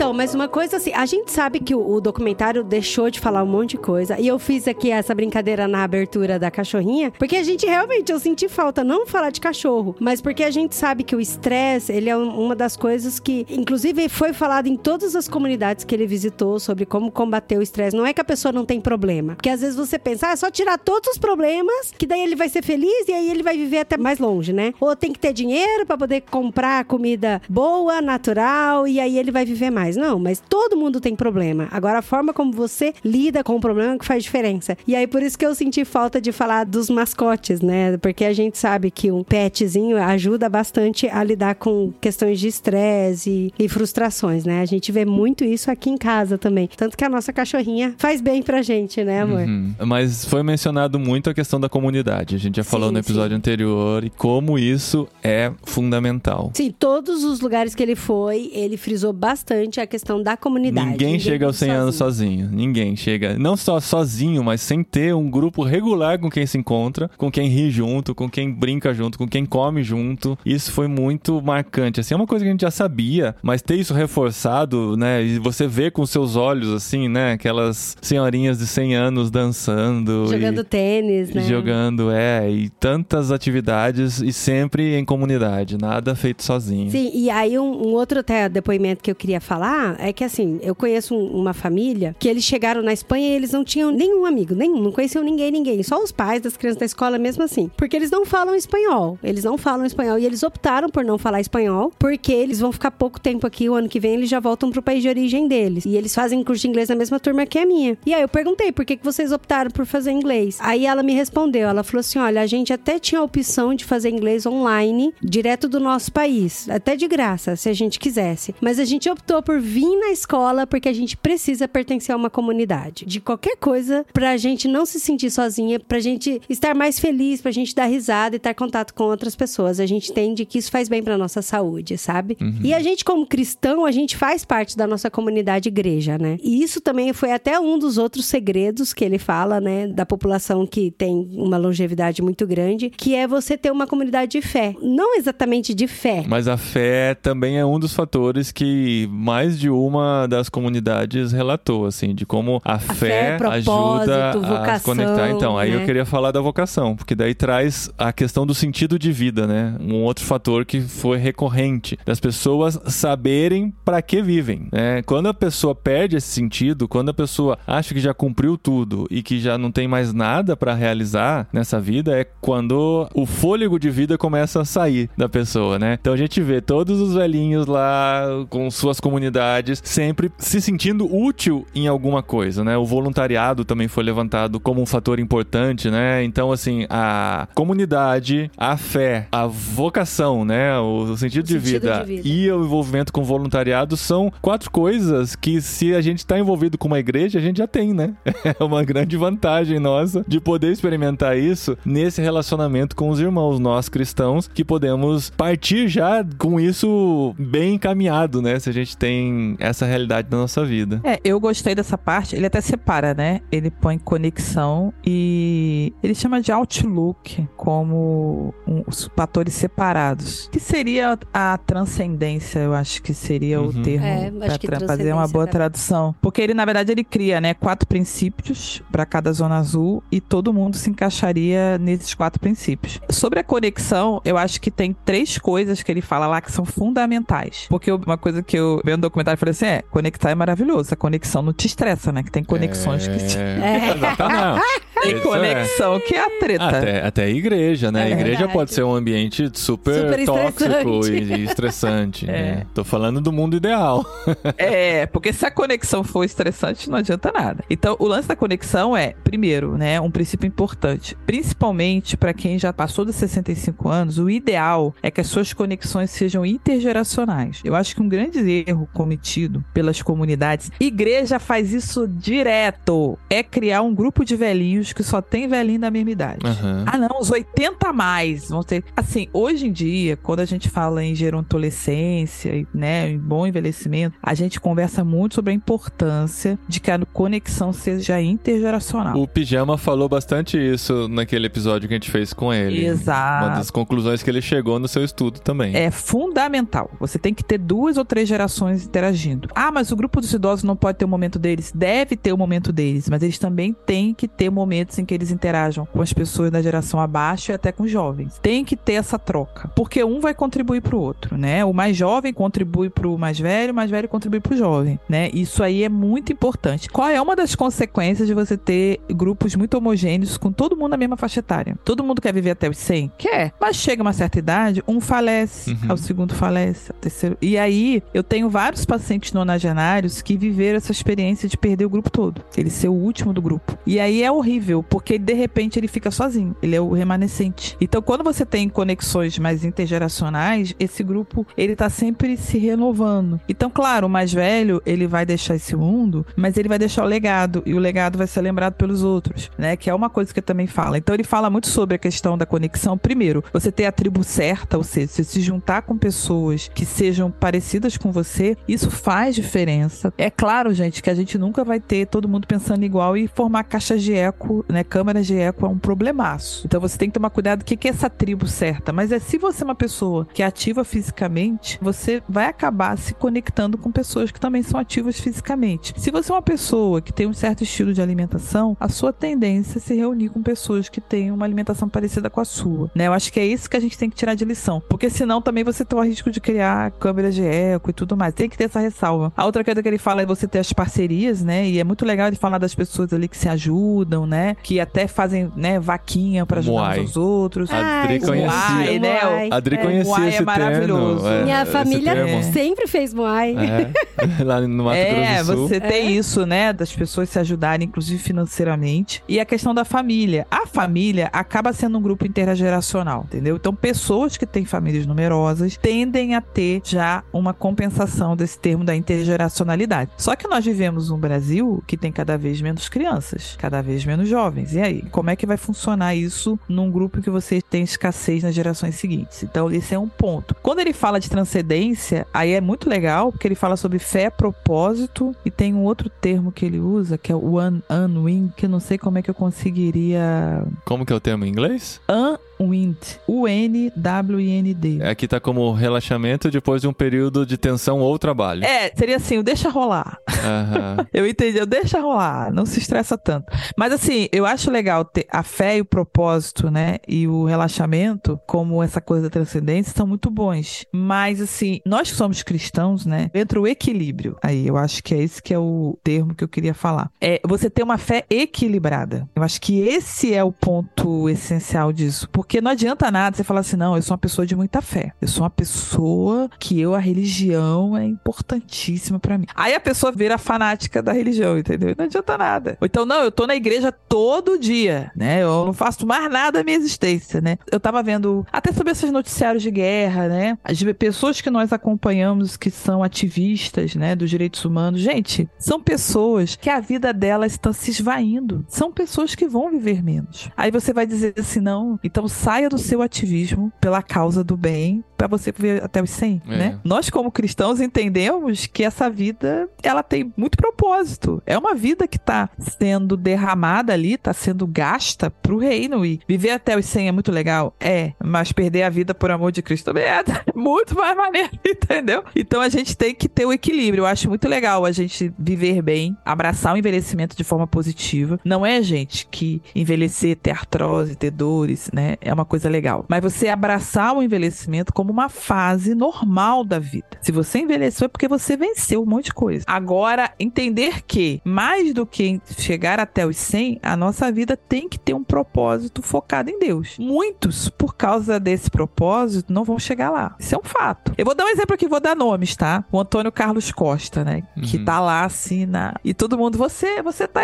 Então, mas uma coisa assim, a gente sabe que o, o documentário deixou de falar um monte de coisa. E eu fiz aqui essa brincadeira na abertura da cachorrinha, porque a gente realmente, eu senti falta não falar de cachorro, mas porque a gente sabe que o estresse, ele é um- uma das coisas que, inclusive, foi falado em todas as comunidades que ele visitou sobre como combater o estresse. Não é que a pessoa não tem problema. Porque às vezes você pensa, ah, é só tirar todos os problemas, que daí ele vai ser feliz e aí ele vai viver até mais longe, né? Ou tem que ter dinheiro pra poder comprar comida boa, natural, e aí ele vai viver mais. Não, mas todo mundo tem problema. Agora, a forma como você lida com o problema é que faz diferença. E aí, por isso que eu senti falta de falar dos mascotes, né? Porque a gente sabe que um petzinho ajuda bastante a lidar com questões de estresse e, e frustrações, né? A gente vê muito isso aqui em casa também. Tanto que a nossa cachorrinha faz bem pra gente, né, amor? Uhum. Mas foi mencionado muito a questão da comunidade. A gente já falou Sim, no episódio sim. anterior e como isso é fundamental. Sim, todos os lugares que ele foi, ele frisou bastante a questão da comunidade. Ninguém chega aos 100 vive anos sozinho. Ninguém chega. Não só sozinho, mas sem ter um grupo regular com quem se encontra, com quem ri junto, com quem brinca junto, com quem come junto. Isso foi muito marcante. Assim, é uma coisa que a gente já sabia, mas ter isso reforçado, né? E você vê com seus olhos, assim, né? Aquelas senhorinhas de 100 anos dançando. Jogando e... tênis, né? Jogando, é, e tantas atividades e sempre em comunidade, nada feito sozinho. Sim, e aí um, um outro até depoimento que eu queria falar é que assim, eu conheço um- uma família que eles chegaram na Espanha e eles não tinham nenhum amigo, nenhum, não conheciam ninguém, ninguém, só os pais das crianças da escola mesmo assim, porque eles não falam espanhol, eles não falam espanhol e eles optaram por não falar espanhol porque eles vão ficar pouco tempo aqui, o ano que vem eles já voltam pro país de origem deles e eles fazem curso de inglês na mesma turma que a minha. E aí eu perguntei por que, que vocês optaram por fazer inglês. Aí ela me respondeu, ela falou assim, olha, a gente até tinha a opção de fazer inglês online direto do nosso país, até de graça, se a gente quisesse. Mas a gente optou por vir na escola porque a gente precisa pertencer a uma comunidade. De qualquer coisa, pra gente não se sentir sozinha, pra gente estar mais feliz, pra gente dar risada e ter contato com outras pessoas. A gente entende que isso faz bem pra nossa saúde, sabe? E a gente, como cristão, a gente faz parte da nossa comunidade igreja, né? E isso também foi até um dos outros segredos que ele fala, né? Da população que tem uma longevidade muito grande, que é você ter uma comunidade de fé. Não exatamente de fé, Mas a fé também é um dos fatores que mais de uma das comunidades relatou, assim, de como a, fé, fé, propósito, ajuda a se vocação, conectar. Então, aí né? eu queria falar da vocação, porque daí traz a questão do sentido de vida, né? Um outro fator que foi recorrente, das pessoas saberem para que vivem, né? Quando a pessoa perde esse sentido, quando a pessoa acha que já cumpriu tudo e que já não tem mais nada para realizar nessa vida, é quando o fôlego de vida começa a sair da pessoa, né? Então a gente vê todos os velhinhos lá com suas comunidades sempre se sentindo útil em alguma coisa, né? O voluntariado também foi levantado como um fator importante, né? Então assim, a comunidade, a fé, a vocação, né? O sentido, de, sentido vida de vida. e o envolvimento com voluntariado são quatro coisas que se a gente está envolvido com uma igreja, a gente já tem, né? É uma grande vantagem nossa de poder experimentar isso nesse relacionamento com os irmãos, nós cristãos, que podemos partir já com isso bem encaminhado, né? Se a gente tem essa realidade na nossa vida. É, eu gostei dessa parte. Ele até separa, né? Ele põe conexão e ele chama de outlook como um- os fatores separados. Que seria a transcendência, eu acho que seria Uhum. o termo É, tra- fazer uma boa tradução. Porque ele, na verdade, ele cria, né, quatro princípios para cada zona azul e todo mundo se encaixaria nesses quatro princípios. Sobre a conexão, eu acho que tem três coisas que ele fala lá que são fundamentais. Porque uma coisa que eu vendo no documentário eu falei assim: é, conectar é maravilhoso. A conexão não te estressa, né? Que tem conexões que te. É. Exatamente. Tem Isso é. conexão que é a treta. Até, até a igreja, né? É a igreja verdade. pode ser um ambiente super, Super tóxico estressante. e, e estressante. É. né? Tô falando do mundo ideal. É, porque se a conexão for estressante, não adianta nada. Então, o lance da conexão é, primeiro, né, um princípio importante. Principalmente para quem já passou dos 65 anos, o ideal é que as suas conexões sejam intergeracionais. Eu acho que um grande erro cometido pelas comunidades, igreja faz isso direto, é criar um grupo de velhinhos que só tem velhinho da mesma idade. Aham. Ah, não, os 80 a mais vão ter. Assim, hoje em dia, quando a gente fala em gerontolescência, né, em bom envelhecimento, a gente conversa muito sobre a importância de que a conexão seja intergeracional. O Pijama falou bastante isso naquele episódio que a gente fez com ele. Uma Exato. das conclusões que ele chegou no seu estudo também. É fundamental. Você tem que ter duas ou três gerações interagindo. Ah, mas o grupo dos idosos não pode ter o momento deles. Deve ter o momento deles, mas eles também têm que ter momentos em que eles interajam com as pessoas da geração abaixo e até com jovens. Tem que ter essa troca, porque um vai contribuir para o outro, né? O mais jovem contribui para o mais velho, o mais velho contribui para o jovem, né? Isso aí é muito importante. Qual é uma das consequências de você ter grupos muito homogêneos com todo mundo na mesma faixa etária? Todo mundo quer viver até os 100? Quer. Mas chega uma certa idade, um falece, uhum. o segundo falece, o terceiro. E aí, eu tenho vários pacientes nonagenários que viveram essa experiência de perder o grupo todo. Ele ser o último do grupo. E aí é horrível, porque de repente ele fica sozinho. Ele é o remanescente. Então, quando você tem conexões mais intergeracionais, esse grupo, ele tá sempre se renovando. Então, claro, o mais velho, ele vai deixar esse mundo, mas ele vai deixar o legado. E o legado vai ser lembrado pelos outros, né? Que é uma coisa que ele também fala. Então, ele fala muito sobre a questão da conexão. Primeiro, você ter a tribo certa, ou seja, você se juntar com pessoas que sejam parecidas com você, isso faz diferença. É claro, gente, que a gente nunca vai ter todo mundo pensando igual e formar caixas de eco, né? Câmeras de eco é um problemaço. Então você tem que tomar cuidado o que, que é essa tribo certa. Mas é se você é uma pessoa que é ativa fisicamente, você vai acabar se conectando com pessoas que também são ativas fisicamente. Se você é uma pessoa que tem um certo estilo de alimentação, a sua tendência é se reunir com pessoas que têm uma alimentação parecida com a sua, né? Eu acho que é isso que a gente tem que tirar de lição, porque senão também você tem o risco de criar câmeras de eco e tudo mais. Tem que ter essa ressalva. A outra coisa que ele fala é você ter as parcerias, né? E é muito legal ele falar das pessoas ali que se ajudam, né? Que até fazem, né, vaquinha para ajudar uns aos outros. A Adri conhecia, Moai, né? A Adri é. conhecia Moai esse é maravilhoso. É, Minha família sempre fez Moai. É. Lá no Mato é, Grosso do Sul. você tem isso, né, das pessoas se ajudarem, inclusive financeiramente. E a questão da família. A família acaba sendo um grupo intergeracional, entendeu? Então, pessoas que têm famílias numerosas tendem a ter já uma compensação desse termo da intergeracionalidade. Só que nós vivemos um Brasil que tem cada vez menos crianças, cada vez menos jovens. E aí, como é que vai funcionar isso num grupo que você tem escassez nas gerações seguintes? Então, esse é um ponto. Quando ele fala de transcendência, aí é muito legal, porque ele fala sobre fé, propósito, e tem um outro termo que ele usa, que é o un, unwin, que eu não sei como é que eu conseguiria. Como que é o termo em inglês? Un Wind. U-N-W-I-N-D. Aqui tá como relaxamento depois de um período de tensão ou trabalho. É, seria assim, o deixa rolar. Uhum. eu entendi, eu deixa rolar, não se estressa tanto. Mas assim, eu acho legal ter a fé e o propósito, né? E o relaxamento, como essa coisa da transcendência, são muito bons. Mas assim, nós que somos cristãos, né? Entra o equilíbrio. Aí, eu acho que é esse que é o termo que eu queria falar. É você ter uma fé equilibrada. Eu acho que esse é o ponto essencial disso. Porque porque não adianta nada você falar assim, não, eu sou uma pessoa de muita fé. Eu sou uma pessoa que eu, a religião é importantíssima para mim. Aí a pessoa vira fanática da religião, entendeu? Não adianta nada. Ou então, não, eu tô na igreja todo dia, né? Eu não faço mais nada da minha existência, né? Eu tava vendo até sobre esses noticiários de guerra, né? As pessoas que nós acompanhamos que são ativistas, né, dos direitos humanos. Gente, são pessoas que a vida delas está se esvaindo. São pessoas que vão viver menos. Aí você vai dizer assim, não, então saia do seu ativismo pela causa do bem para você ver até os 100, é. né? Nós como cristãos entendemos que essa vida ela tem muito propósito. É uma vida que está sendo derramada ali, está sendo gasta pro reino e viver até os 100 é muito legal, é, mas perder a vida por amor de Cristo também é muito mais maneiro, entendeu? Então a gente tem que ter o equilíbrio. Eu acho muito legal a gente viver bem, abraçar o envelhecimento de forma positiva. Não é gente que envelhecer, ter artrose, ter dores, né? É uma coisa legal. Mas você abraçar o envelhecimento como uma fase normal da vida. Se você envelheceu é porque você venceu um monte de coisa. Agora, entender que mais do que chegar até os 100, a nossa vida tem que ter um propósito focado em Deus. Muitos, por causa desse propósito, não vão chegar lá. Isso é um fato. Eu vou dar um exemplo aqui, vou dar nomes, tá? O Antônio Carlos Costa, né? Uhum. Que tá lá assim na. E todo mundo, você, você tá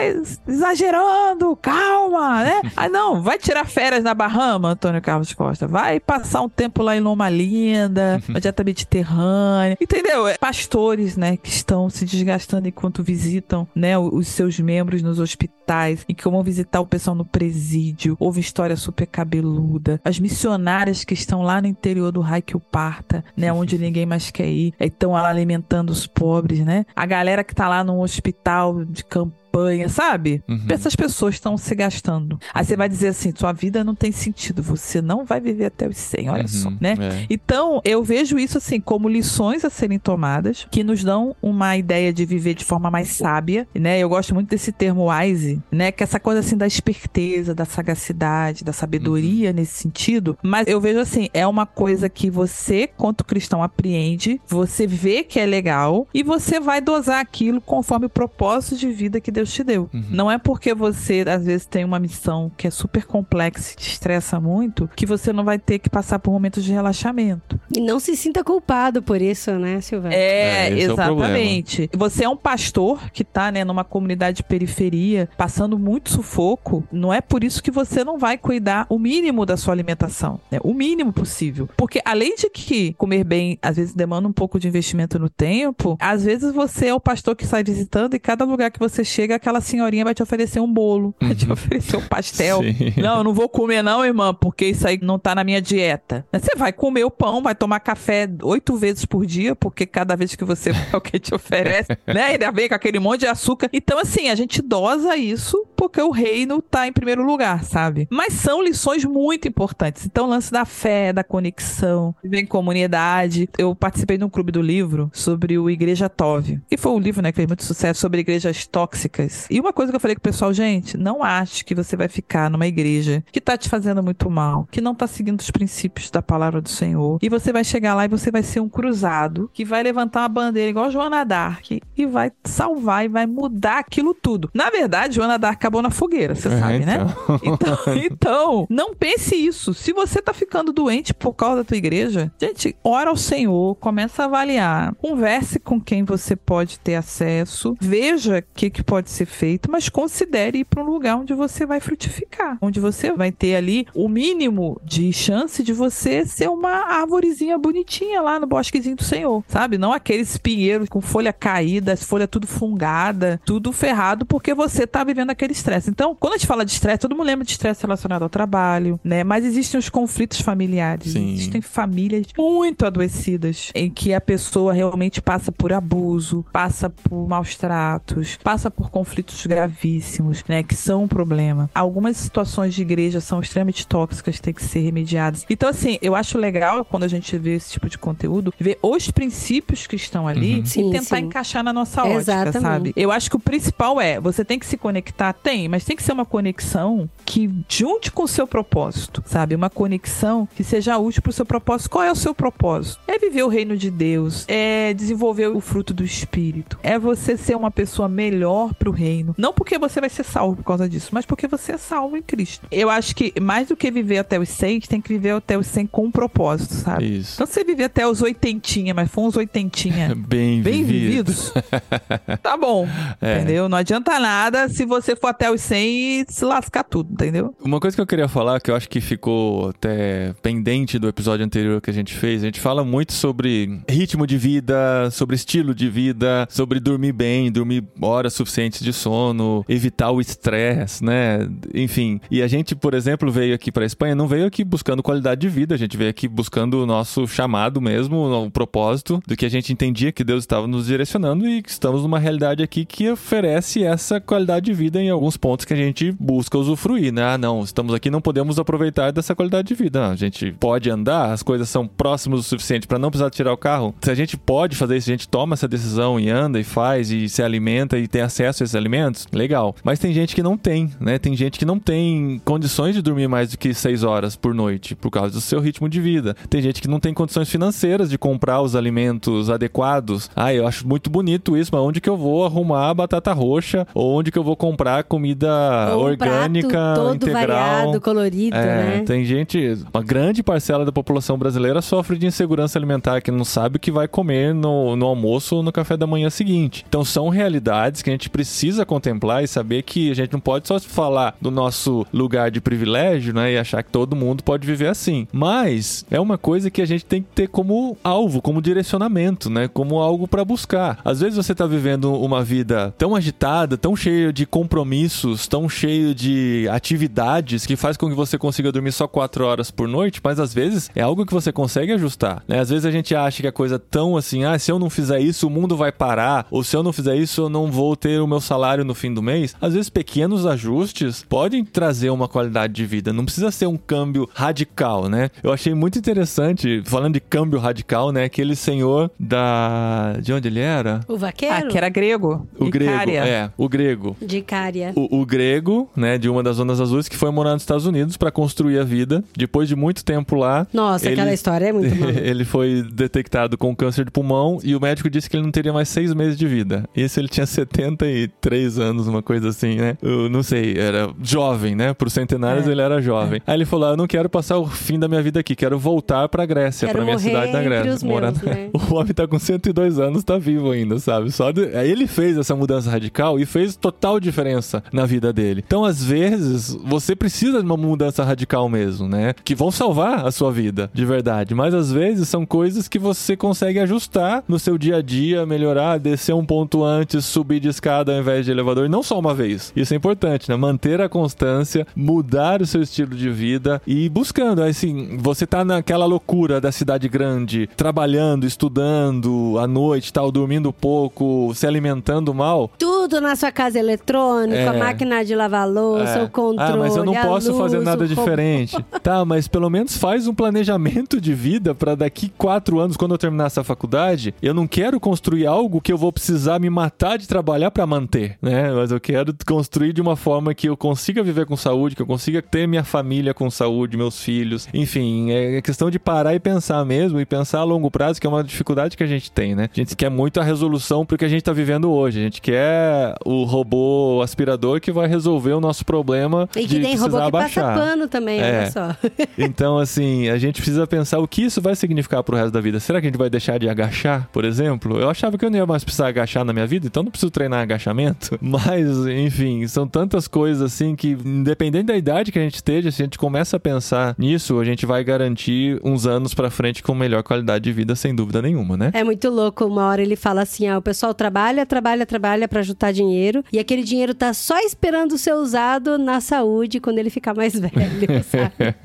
exagerando, calma, né? ah, não, vai tirar férias na Bahama, Antônio Carlos Costa. Vai passar um tempo lá em Loma Linda, uma dieta mediterrânea. Entendeu? É, pastores, né, que estão se desgastando enquanto visitam, né, os seus membros nos hospitais, e que vão visitar o pessoal no presídio. Houve história super cabeluda. As missionárias que estão lá no interior do Raio Parta, né, onde ninguém mais quer ir, estão lá alimentando os pobres, né? A galera que tá lá no hospital de campo campanha, sabe? Uhum. Essas pessoas estão se gastando. Aí você vai dizer assim: sua vida não tem sentido, você não vai viver até os 100, olha Uhum, só, né? é. Então, eu vejo isso assim como lições a serem tomadas, que nos dão uma ideia de viver de forma mais sábia, né? Eu gosto muito desse termo wise, né? Que é essa coisa assim da esperteza, da sagacidade, da sabedoria nesse sentido. Mas eu vejo assim, é uma coisa que você, quanto cristão, apreende, você vê que é legal e você vai dosar aquilo conforme o propósito de vida que Deus te deu. Uhum. Não é porque você, às vezes, tem uma missão que é super complexa e te estressa muito, que você não vai ter que passar por momentos de relaxamento. E não se sinta culpado por isso, né, Silvana? É, É, é exatamente. você é um pastor que tá, né, numa comunidade de periferia, passando muito sufoco, não é por isso que você não vai cuidar o mínimo da sua alimentação, né? O mínimo possível. Porque além de que comer bem, às vezes demanda um pouco de investimento no tempo, às vezes você é o pastor que sai visitando e cada lugar que você chega, aquela senhorinha vai te oferecer um bolo, vai te oferecer um pastel. Sim. Não, eu não vou comer não, irmã, porque isso aí não tá na minha dieta. Você vai comer o pão, vai tomar café oito vezes por dia, porque cada vez que você vai, alguém te oferece, né? Ainda vem com aquele monte de açúcar. Então, assim, a gente dosa isso porque o reino tá em primeiro lugar, sabe? Mas são lições muito importantes. Então, o lance da fé, da conexão, viver em comunidade. Eu participei de um clube do livro sobre o Igreja Tove. E foi um livro, né, que fez muito sucesso sobre igrejas tóxicas. E uma coisa que eu falei com o pessoal, gente, não ache que você vai ficar numa igreja que tá te fazendo muito mal, que não tá seguindo os princípios da palavra do Senhor. E você vai chegar lá e você vai ser um cruzado que vai levantar uma bandeira igual Joana Dark e vai salvar e vai mudar aquilo tudo. Na verdade, Joana Dark acabou na fogueira, você É, sabe, né? então. Então, então, não pense isso. Se você tá ficando doente por causa da tua igreja, gente, ora ao Senhor, começa a avaliar, converse com quem você pode ter acesso, veja o que, que pode ser feito, mas considere ir para um lugar onde você vai frutificar, onde você vai ter ali o mínimo de chance de você ser uma árvorezinha bonitinha lá no bosquezinho do Senhor, sabe? Não aqueles pinheiros com folha caída, as folhas tudo fungada, tudo ferrado, porque você tá vivendo aquele estresse. Então, quando a gente fala de estresse, todo mundo lembra de estresse relacionado ao trabalho, né? Mas existem os conflitos familiares, Sim. existem famílias muito adoecidas, em que a pessoa realmente passa por abuso, passa por maus tratos, passa por conflitos gravíssimos, né? Que são um problema. Algumas situações de igreja são extremamente tóxicas, têm que ser remediadas. Então, assim, eu acho legal quando a gente vê esse tipo de conteúdo, ver os princípios que estão ali Uhum. e Sim, tentar sim. encaixar na nossa ótica, Exatamente. sabe? Eu acho que o principal é, você tem que se conectar, tem, mas tem que ser uma conexão que junte com o seu propósito, sabe? Uma conexão que seja útil pro seu propósito. Qual é o seu propósito? É viver o reino de Deus, é desenvolver o fruto do espírito, é você ser uma pessoa melhor pro reino. Não porque você vai ser salvo por causa disso, mas porque você é salvo em Cristo. Eu acho que mais do que viver até os 100, tem que viver até os 100 com um propósito, sabe? Isso. Então você viver até os oitentinha, mas for uns oitentinha Bem, bem vivido. vividos, tá bom, É. entendeu? Não adianta nada se você for até os 100 e se lascar tudo, entendeu? Uma coisa que eu queria falar, que eu acho que ficou até pendente do episódio anterior que a gente fez, a gente fala muito sobre ritmo de vida, sobre estilo de vida, sobre dormir bem, dormir horas suficientes de sono, evitar o estresse, né? Enfim. E a gente, por exemplo, veio aqui pra Espanha, não veio aqui buscando qualidade de vida, a gente veio aqui buscando o nosso chamado mesmo, o propósito do que a gente entendia que Deus estava nos direcionando e que estamos numa realidade aqui que oferece essa qualidade de vida em alguns pontos que a gente busca usufruir, né? Ah, não, estamos aqui, não podemos aproveitar dessa qualidade de vida. Não, a gente pode andar, as coisas são próximas o suficiente para não precisar tirar o carro. Se a gente pode fazer isso, a gente toma essa decisão e anda e faz e se alimenta e tem acesso a esses alimentos, legal. Mas tem gente que não tem, né? Tem gente que não tem condições de dormir mais do que seis horas por noite por causa do seu ritmo de vida. Tem gente que não tem condições financeiras de comprar os alimentos adequados. Ah, eu acho muito bonito isso, mas onde que eu vou arrumar batata roxa? Ou onde que eu vou comprar comida Ou um orgânica, prato todo integral? variado, colorido, É, né? tem gente, uma grande parcela da população brasileira sofre de insegurança alimentar, que não sabe o que vai comer no, no almoço ou no café da manhã seguinte. Então são realidades que a gente precisa contemplar e saber que a gente não pode só falar do nosso lugar de privilégio, né, e achar que todo mundo pode viver assim. Mas é uma coisa que a gente tem que ter como alvo, como direcionamento, né, como algo para buscar. Às vezes você tá vivendo uma vida tão agitada, tão cheia de compromissos, tão cheio de atividades que faz com que você consiga dormir só quatro horas por noite, mas às vezes é algo que você consegue ajustar, né? Às vezes a gente acha que a coisa é tão assim, ah, se eu não fizer isso, o mundo vai parar, ou se eu não fizer isso, eu não vou ter o meu salário no fim do mês, às vezes pequenos ajustes podem trazer uma qualidade de vida. Não precisa ser um câmbio radical, né? Eu achei muito interessante, falando de câmbio radical, né? Aquele senhor da. De onde ele era? O vaqueiro? Ah, que era grego. O grego. Icária. É, o grego. De Cária. O, o grego, né, de uma das zonas azuis, que foi morar nos Estados Unidos para construir a vida. Depois de muito tempo lá. Nossa, ele- aquela história é muito ele foi detectado com câncer de pulmão e o médico disse que ele não teria mais seis meses de vida. Isso ele tinha 73 anos, uma coisa assim, né? Eu não sei, era jovem, né? Por centenários É. ele era jovem. Aí ele falou: ah, Eu não quero passar o fim da minha vida aqui, quero voltar pra Grécia, Quero pra minha cidade da Grécia. os meus, na- né? O homem tá com 102 anos, tá vivo ainda, sabe? Só de... Aí ele fez essa mudança radical e fez total diferença na vida dele. Então, às vezes, você precisa de uma mudança radical mesmo, né? Que vão salvar a sua vida, de verdade. Mas às vezes são coisas que você consegue ajustar no seu dia a dia, melhorar, descer um ponto antes, subir de escada invés de elevador, e não só uma vez. Isso é importante, né? Manter a constância, mudar o seu estilo de vida e ir buscando. Assim, você tá naquela loucura da cidade grande, trabalhando, estudando à noite, tal, dormindo pouco, se alimentando mal. Tudo na sua casa eletrônica, É. a máquina de lavar louça, É. o controle. Ah, mas eu não posso luz, fazer nada diferente. tá, mas pelo menos faz um planejamento de vida pra daqui quatro anos, quando eu terminar essa faculdade, eu não quero construir algo que eu vou precisar me matar de trabalhar pra manter, né? Mas eu quero construir de uma forma que eu consiga viver com saúde, que eu consiga ter minha família com saúde, meus filhos. Enfim, é questão de parar e pensar mesmo e pensar a longo prazo, que é uma dificuldade que a gente tem, né? A gente quer muito a resolução pro que a gente tá vivendo hoje. A gente quer o robô aspirador que vai resolver o nosso problema E que de tem robô que abaixar. passa pano também, É. olha só. Então, assim, a gente precisa pensar o que isso vai significar pro resto da vida. Será que a gente vai deixar de agachar, por exemplo? Eu achava que eu não ia mais precisar agachar na minha vida, então não preciso treinar agachamento. Mas, enfim, são tantas coisas assim que, independente da idade que a gente esteja, se a gente começa a pensar nisso, a gente vai garantir uns anos pra frente com melhor qualidade de vida, sem dúvida nenhuma, né? É muito louco. Uma hora ele fala assim: ah, o pessoal trabalha, trabalha, trabalha pra juntar dinheiro. E aquele dinheiro tá só esperando ser usado na saúde quando ele ficar mais velho, sabe?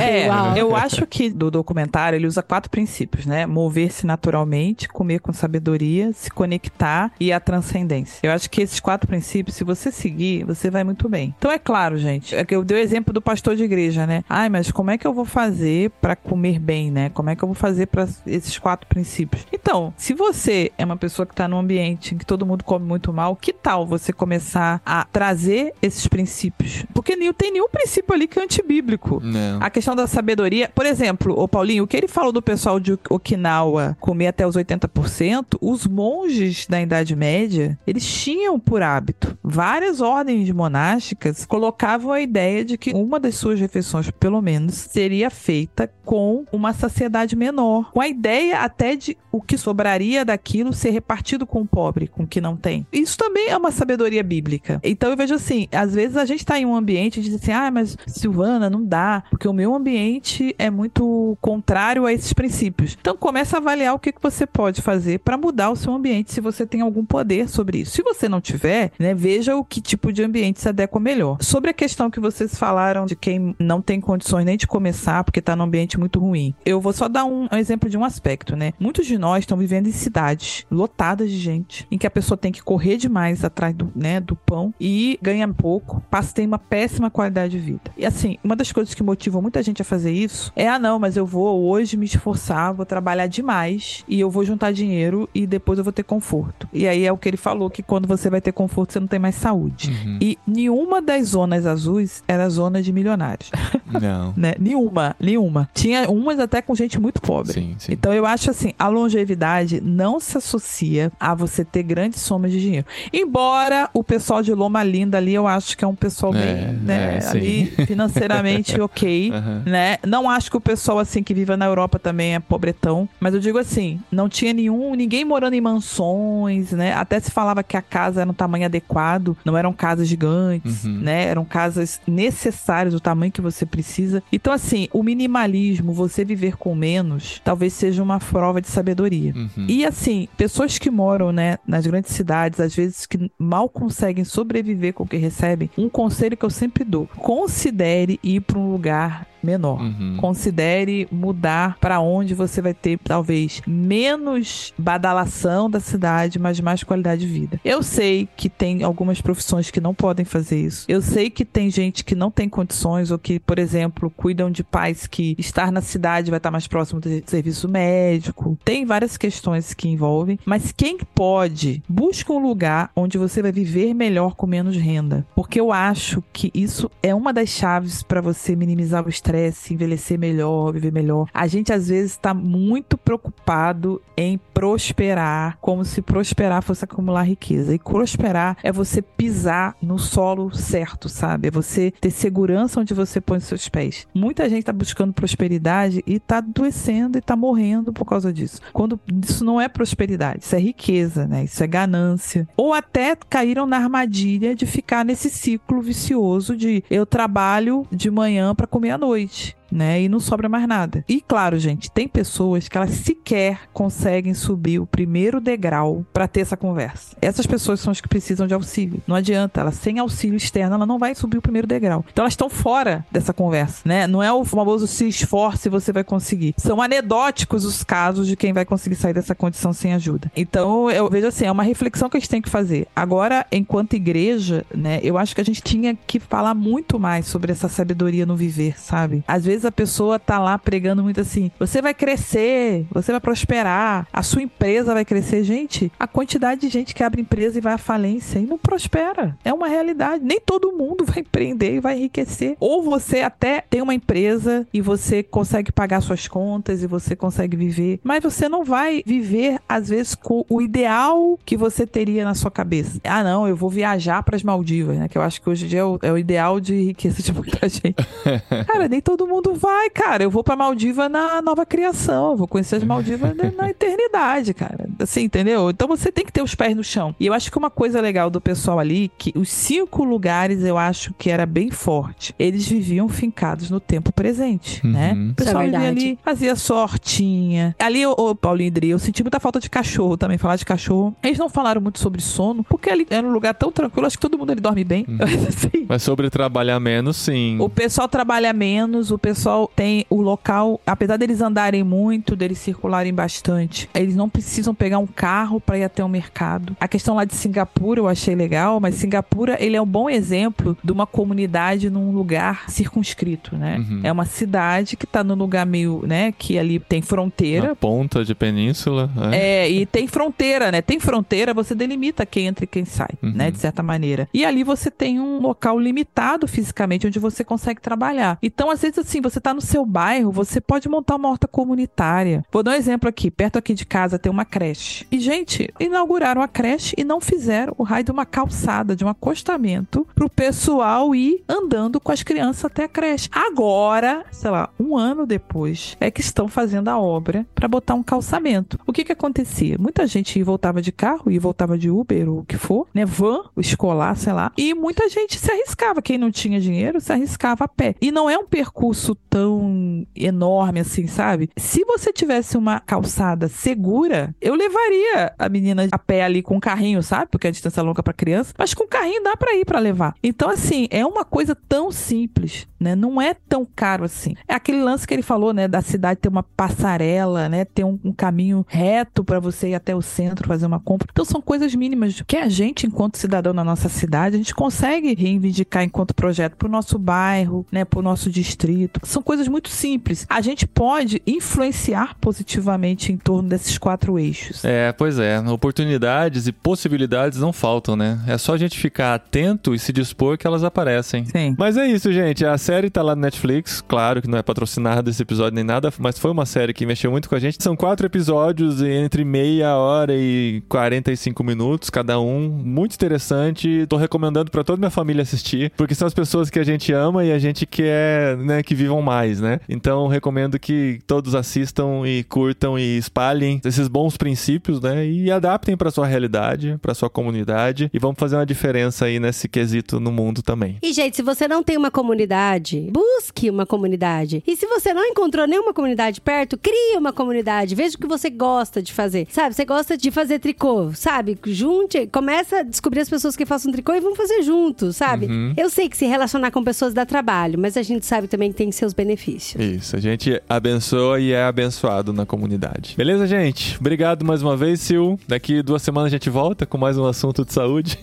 É, Uau. eu acho que do documentário ele usa quatro princípios, né? Mover-se naturalmente, comer com sabedoria, se conectar e a transcendência. Eu acho que esses quatro princípios, se você seguir, você vai muito bem. Então é claro, gente, é que eu dei o exemplo do pastor de igreja, né? Ai, mas como é que eu vou fazer pra comer bem, né? Como é que eu vou fazer pra esses quatro princípios? Então, se você é uma pessoa que tá num ambiente em que todo mundo come muito mal, que tal você começar a trazer esses princípios? Porque não tem nenhum princípio ali que é antibíblico. Não. A questão da sabedoria, por exemplo, o Paulinho, o que ele falou do pessoal de Okinawa comer até os 80%, os monges da Idade Média, eles tinham por hábito. Várias ordens monásticas colocavam a ideia de que uma das suas refeições, pelo menos, seria feita com uma saciedade menor, com a ideia até de o que sobraria daquilo ser repartido com o pobre, com o que não tem. Isso também é uma sabedoria bíblica. Então eu vejo assim, às vezes a gente tá em um ambiente e diz assim, ah, mas Silvana, não dá, porque o meu ambiente é muito contrário a esses princípios. Então começa a avaliar o que, que você pode fazer para mudar o seu ambiente, se você tem algum poder sobre isso. Se você não tiver, né, veja o que tipo de ambiente se adequa melhor. Sobre a questão que vocês falaram de quem não tem condições nem de começar porque tá num ambiente muito ruim. Eu vou só dar um, um exemplo de um aspecto, né? Muitos de nós estão vivendo em cidades lotadas de gente, em que a pessoa tem que correr demais atrás do, né, do pão e ganha pouco, passa tem uma péssima qualidade de vida. E assim, uma das coisas que motivam muita gente a fazer isso é: ah, não, mas eu vou hoje me esforçar, vou trabalhar demais e eu vou juntar dinheiro e depois eu vou ter conforto. E aí é o que ele falou: que quando você vai ter conforto, você não tem mais saúde. Uhum. E nenhuma das zonas azuis era zona de milionários, Não. né? Nenhuma, nenhuma. Tinha umas até com gente muito pobre. Sim, sim. Então eu acho assim, a longevidade não se associa a você ter grandes somas de dinheiro. Embora o pessoal de Loma Linda ali, eu acho que é um pessoal É, bem, né, é, ali financeiramente ok, Aham. né? Não acho que o pessoal assim que vive na Europa também é pobretão, mas eu digo assim, não tinha nenhum, ninguém morando em mansões, né? Até se falava que a casa era um tamanho adequado, não eram casas gigantes, Uhum. né? Eram casas necessárias, o tamanho que você precisa. Então assim, o minimalismo, você viver com menos, talvez seja uma prova de sabedoria. Uhum. E assim, pessoas que moram, né, nas grandes cidades, às vezes que mal conseguem sobreviver com o que recebem, um conselho que eu sempre dou: considere ir para um lugar menor. Uhum. Considere mudar para onde você vai ter talvez menos badalação da cidade, mas mais qualidade de vida. Eu sei que tem algumas profissões que não podem fazer isso. Eu sei que tem gente que não tem condições ou que, por exemplo, cuidam de pais que estar na cidade vai estar mais próximo do serviço médico. Tem várias questões que envolvem, mas quem pode, busca um lugar onde você vai viver melhor com menos renda. Porque eu acho que isso é uma das chaves para você minimizar o estresse, envelhecer melhor, viver melhor. A gente às vezes está muito preocupado em prosperar, como se prosperar fosse acumular riqueza. E prosperar é você pisar no solo certo, sabe? É você ter segurança onde você põe seus pés. Muita gente está buscando prosperidade e está adoecendo e está morrendo por causa disso. Quando isso não é prosperidade, isso é riqueza, né? Isso é ganância. Ou até caíram na armadilha de ficar nesse ciclo vicioso de eu trabalho de manhã para comer à noite noite. Né? E não sobra mais nada. E claro, gente, tem pessoas que elas sequer conseguem subir o primeiro degrau para ter essa conversa. Essas pessoas são as que precisam de auxílio. Não adianta, ela sem auxílio externo, ela não vai subir o primeiro degrau. Então elas estão fora dessa conversa, né? Não é o famoso se esforce e você vai conseguir. São anedóticos os casos de quem vai conseguir sair dessa condição sem ajuda. Então eu vejo assim, é uma reflexão que a gente tem que fazer. Agora, enquanto igreja, né, eu acho que a gente tinha que falar muito mais sobre essa sabedoria no viver, sabe? Às vezes vezes a pessoa tá lá pregando muito assim: você vai crescer, você vai prosperar, a sua empresa vai crescer. Gente, a quantidade de gente que abre empresa e vai à falência e não prospera. É uma realidade. Nem todo mundo vai empreender e vai enriquecer. Ou você até tem uma empresa e você consegue pagar suas contas e você consegue viver, mas você não vai viver, às vezes, com o ideal que você teria na sua cabeça. Ah, não, eu vou viajar para as Maldivas, né? Que eu acho que hoje em dia é o, é o ideal de riqueza de muita gente. Cara, nem todo mundo vai, cara. Eu vou pra Maldiva na nova criação. Eu vou conhecer as Maldivas na, eternidade, cara. Assim, entendeu? Então você tem que ter os pés no chão. E eu acho que uma coisa legal do pessoal ali, que os cinco lugares eu acho que era bem forte. Eles viviam fincados no tempo presente, Uhum. né? O é pessoal verdade. ali, fazia sortinha. Ali, ô, ô Paulinho e Dri, eu senti muita falta de cachorro também, falar de cachorro. Eles não falaram muito sobre sono, porque ali era um lugar tão tranquilo, acho que todo mundo ali dorme bem. assim, Mas sobre trabalhar menos, sim. o pessoal trabalha menos, o pessoal tem o local, apesar deles andarem muito, deles circularem bastante, eles não precisam pegar um carro para ir até o mercado. A questão lá de Singapura eu achei legal, mas Singapura ele é um bom exemplo de uma comunidade num lugar circunscrito, né? Uhum. É uma cidade que tá num lugar meio, né, que ali tem fronteira, Na ponta de península. É. é, e tem fronteira, né? Tem fronteira, você delimita quem entra e quem sai, Uhum. né? De certa maneira. E ali você tem um local limitado fisicamente onde você consegue trabalhar. Então, às vezes, assim, você tá no seu bairro, você pode montar uma horta comunitária. Vou dar um exemplo aqui. Perto aqui de casa tem uma creche. E, gente, inauguraram a creche e não fizeram o raio de uma calçada, de um acostamento, pro pessoal ir andando com as crianças até a creche. Agora, sei lá, um ano depois, é que estão fazendo a obra para botar um calçamento. O que que acontecia? Muita gente ia voltava de carro, e voltava de Uber ou o que for, né? Van, escolar, sei lá. E muita gente se arriscava. Quem não tinha dinheiro se arriscava a pé. E não é um percurso tão enorme assim, sabe? Se você tivesse uma calçada segura, eu levaria a menina a pé ali com carrinho, sabe? Porque a distância é longa para criança, mas com carrinho dá para ir para levar. Então assim, é uma coisa tão simples, né? Não é tão caro assim. É aquele lance que ele falou, né, da cidade ter uma passarela, né, ter um, um caminho reto para você ir até o centro fazer uma compra. Então são coisas mínimas que a gente, enquanto cidadão na nossa cidade, a gente consegue reivindicar enquanto projeto pro nosso bairro, né, pro nosso distrito. São coisas muito simples. A gente pode influenciar positivamente em torno desses quatro eixos. É, pois é. Oportunidades e possibilidades não faltam, né? É só a gente ficar atento e se dispor que elas aparecem. Sim. Mas é isso, gente. A série tá lá no Netflix. Claro que não é patrocinado esse episódio nem nada, mas foi uma série que mexeu muito com a gente. São quatro episódios entre meia hora e 45 minutos cada um. Muito interessante. Tô recomendando pra toda minha família assistir, porque são as pessoas que a gente ama e a gente quer, né, que vivam mais, né? Então recomendo que todos assistam e curtam e espalhem esses bons princípios, né? E adaptem pra sua realidade, pra sua comunidade e vamos fazer uma diferença aí nesse quesito no mundo também. E, gente, se você não tem uma comunidade, busque uma comunidade. E se você não encontrou nenhuma comunidade perto, crie uma comunidade. Veja o que você gosta de fazer. Sabe, você gosta de fazer tricô, sabe? Junte, começa a descobrir as pessoas que façam tricô e vamos fazer juntos, sabe? Uhum. Eu sei que se relacionar com pessoas dá trabalho, mas a gente sabe também que tem seus benefícios. Isso, a gente abençoa e é abençoado na comunidade. Beleza, gente? Obrigado mais uma vez, Sil. Daqui duas semanas a gente volta com mais um assunto de saúde.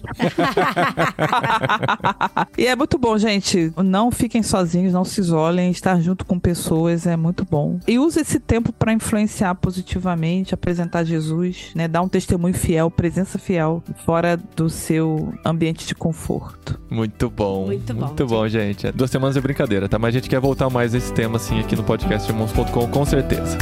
e é muito bom, gente. Não fiquem sozinhos, não se isolem. Estar junto com pessoas é muito bom. E use esse tempo para influenciar positivamente, apresentar Jesus, né? Dar um testemunho fiel, presença fiel, fora do seu ambiente de conforto. Muito bom. Muito bom, Muito bom, gente. Duas semanas é brincadeira, tá? Mas a gente quer voltar mais esse tema, assim, aqui no podcast irmãos.com, com certeza.